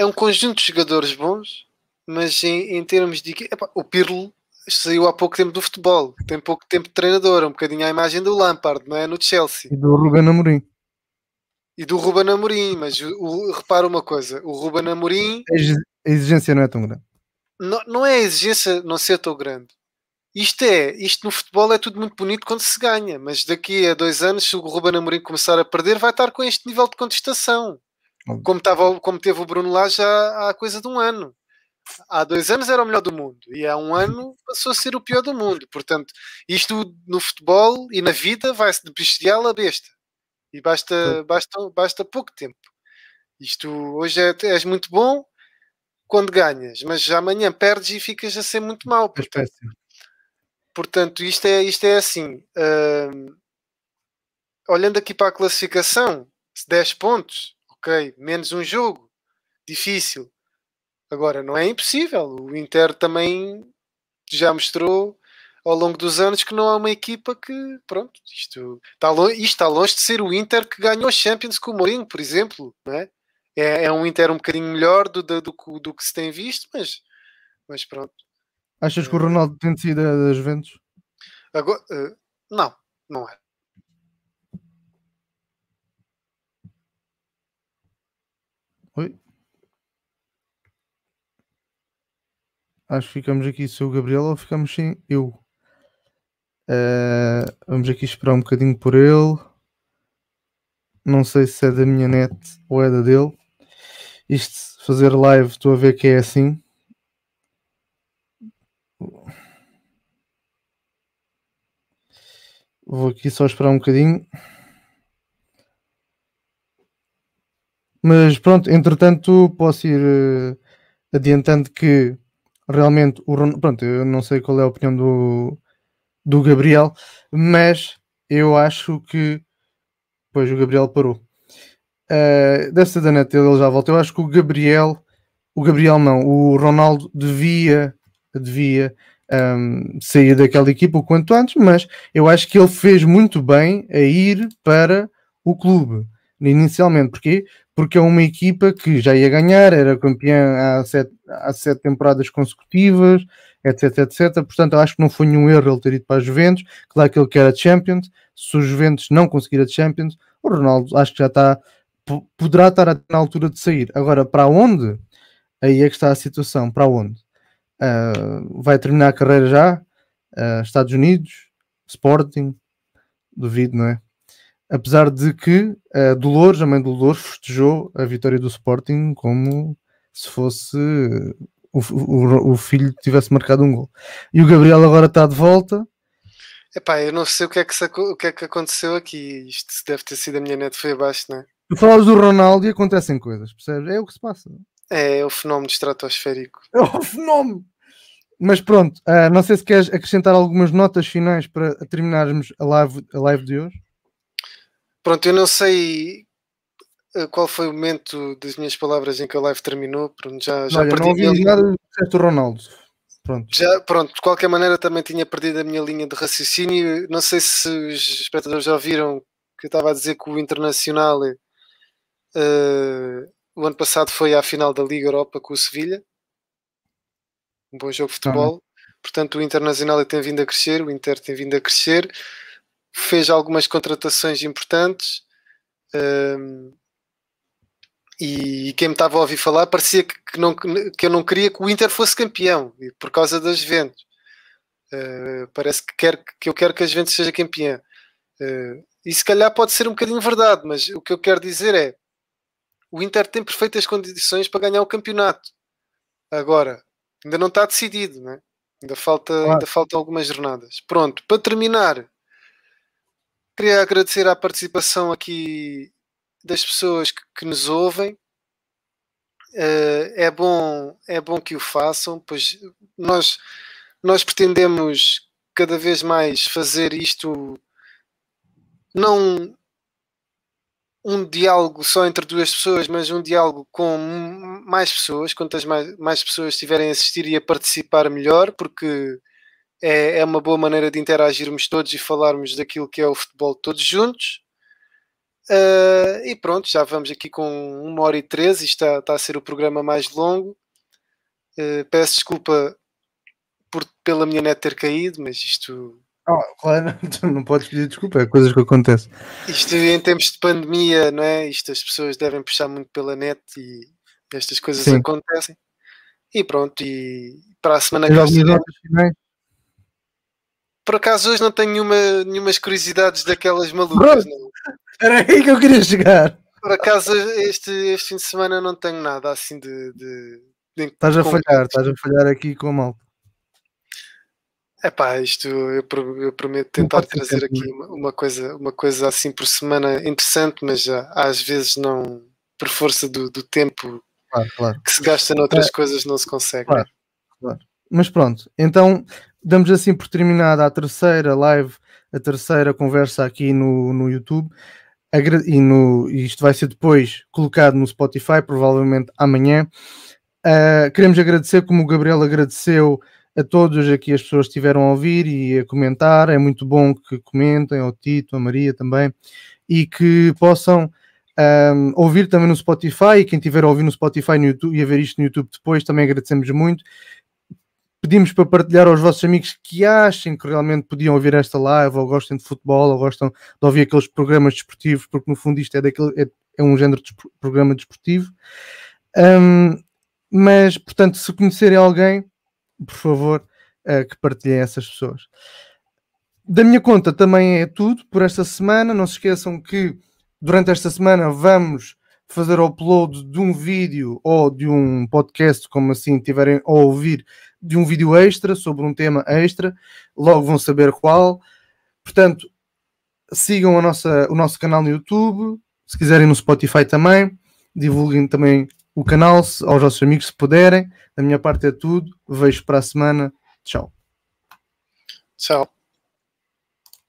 é um conjunto de jogadores bons, mas em, em termos de. Epá, o Pirlo saiu há pouco tempo do futebol, tem pouco tempo de treinador, um bocadinho à imagem do Lampard, não é? No Chelsea. E do Ruben Amorim. E do Ruben Amorim, mas o, o, repara uma coisa: o Ruben Amorim. A exigência não é tão grande. Não, não é a exigência não ser tão grande. Isto é, isto no futebol é tudo muito bonito quando se ganha, mas daqui a dois anos, se o Ruben Amorim começar a perder, vai estar com este nível de contestação. Como, tava, como teve o Bruno lá já há coisa de um ano. Há dois anos era o melhor do mundo e há um ano passou a ser o pior do mundo. Portanto, isto no futebol e na vida vai-se de bestial a besta. E basta, basta, basta pouco tempo. Isto hoje é, és muito bom quando ganhas, mas amanhã perdes e ficas a ser muito mal. Portanto, portanto isto, é, isto é assim. Uh, olhando aqui para a classificação, 10 pontos, ok, menos um jogo, difícil. Agora, não é impossível. O Inter também já mostrou ao longo dos anos que não há uma equipa que, pronto, isto está longe, isto está longe de ser o Inter que ganhou os Champions com o Mourinho, por exemplo, não é? É, é um Inter um bocadinho melhor do, do, do, do, que se tem visto, mas, mas pronto. Achas que o Ronaldo tem sido das Juventus? Agora, uh, não, não é. Oi? Acho que ficamos aqui sem o Gabriel ou ficamos sem eu. Uh, vamos aqui esperar um bocadinho por ele. Não sei se é da minha net ou é da dele. Isto, fazer live, estou a ver que é assim. Vou aqui só esperar um bocadinho. Mas pronto, entretanto, posso ir uh, adiantando que realmente o Ronaldo, pronto, eu não sei qual é a opinião do, do Gabriel, mas eu acho que pois o Gabriel parou. Uh, dessa da net ele já volta. Eu acho que o Gabriel, o Gabriel não, o Ronaldo devia, devia um, sair daquela equipa o quanto antes, mas eu acho que ele fez muito bem a ir para o clube inicialmente. Porquê? Porque é uma equipa que já ia ganhar, era campeã há sete, há sete temporadas consecutivas, etc, etc. Portanto, eu acho que não foi nenhum erro ele ter ido para a Juventus. Claro que ele quer a Champions. Se o Juventus não conseguir a Champions, o Ronaldo acho que já está, poderá estar na altura de sair. Agora, para onde? Aí é que está a situação. Para onde? Uh, vai terminar a carreira já? Uh, Estados Unidos? Sporting? Duvido, não é? Apesar de que uh, Dolores, a mãe do Dolores, festejou a vitória do Sporting como se fosse o, o, o filho tivesse marcado um gol. E o Gabriel agora está de volta. Epá, eu não sei o que, é que, o que é que aconteceu aqui. Isto deve ter sido a minha net foi abaixo, não é? Tu falas do Ronaldo e acontecem coisas, percebes? É o que se passa. É, é o fenómeno estratosférico. É o fenómeno! Mas pronto, uh, não sei se queres acrescentar algumas notas finais para terminarmos a live, a live de hoje. Pronto, eu não sei eh, qual foi o momento das minhas palavras em que a live terminou. Pronto, já, já Olha, perdi não ouvi nada do Ronaldo. Pronto. Já, pronto, de qualquer maneira também tinha perdido a minha linha de raciocínio. Não sei se os espectadores já viram que eu estava a dizer que o Internacional uh, o ano passado foi à final da Liga Europa com o Sevilha. Um bom jogo de futebol. Ah, Portanto, o Internacional tem vindo a crescer, o Inter tem vindo a crescer fez algumas contratações importantes um, e quem me estava a ouvir falar parecia que, que, não, que eu não queria que o Inter fosse campeão por causa das Juventus. Uh, parece que, quer, que eu quero que a Juventus seja campeã. Uh, e se calhar pode ser um bocadinho verdade, mas o que eu quero dizer é o Inter tem perfeitas condições para ganhar o campeonato. Agora, ainda não está decidido, né? ainda, falta, claro. ainda faltam algumas jornadas. Pronto, para terminar, Queria agradecer a participação aqui das pessoas que, que nos ouvem. Uh, é bom é bom que o façam, pois nós nós pretendemos cada vez mais fazer isto não um diálogo só entre duas pessoas, mas um diálogo com mais pessoas, quantas mais, mais pessoas estiverem a assistir e a participar melhor, porque é, é uma boa maneira de interagirmos todos e falarmos daquilo que é o futebol todos juntos. Uh, e pronto, já vamos aqui com uma hora e treze, isto está, está a ser o programa mais longo. Uh, peço desculpa por, pela minha net ter caído, mas isto. Oh, claro, não podes pedir desculpa, é coisas que acontecem. Isto em tempos de pandemia, não é? Isto as pessoas devem puxar muito pela net e estas coisas Sim. acontecem. E pronto, e para a semana que vem por acaso hoje não tenho nenhuma, nenhumas curiosidades daquelas malucas. Não. Era aí que eu queria chegar. Por acaso este, este fim de semana não tenho nada assim de. de, de estás a falhar, estás a falhar aqui com a malta. É pá, isto eu, eu prometo tentar trazer aqui uma, uma, coisa, uma coisa assim por semana interessante, mas já, às vezes não, por força do, do tempo claro, claro. que se gasta noutras é. coisas, não se consegue. Claro, claro. Mas pronto, então damos assim por terminada a terceira live, a terceira conversa aqui no, no YouTube. E, no, isto vai ser depois colocado no Spotify, provavelmente amanhã. Uh, queremos agradecer, como o Gabriel agradeceu a todos aqui as pessoas que estiveram a ouvir e a comentar. É muito bom que comentem, ao Tito, a Maria também, e que possam um, ouvir também no Spotify. E quem estiver a ouvir no Spotify no YouTube, e a ver isto no YouTube depois, também agradecemos muito pedimos para partilhar aos vossos amigos que achem que realmente podiam ouvir esta live, ou gostem de futebol, ou gostam de ouvir aqueles programas desportivos, porque no fundo isto é, daquele, é, é um género de programa desportivo. Um, mas, portanto, se conhecerem alguém, por favor, uh, que partilhem essas pessoas. Da minha conta também é tudo por esta semana. Não se esqueçam que durante esta semana vamos fazer upload de um vídeo ou de um podcast, como assim tiverem a ouvir, de um vídeo extra sobre um tema extra, logo vão saber qual. Portanto, sigam a nossa, o nosso canal no YouTube, se quiserem no Spotify também, divulguem também o canal aos vossos amigos se puderem. Da minha parte é tudo. Vejo para a semana. Tchau. Tchau.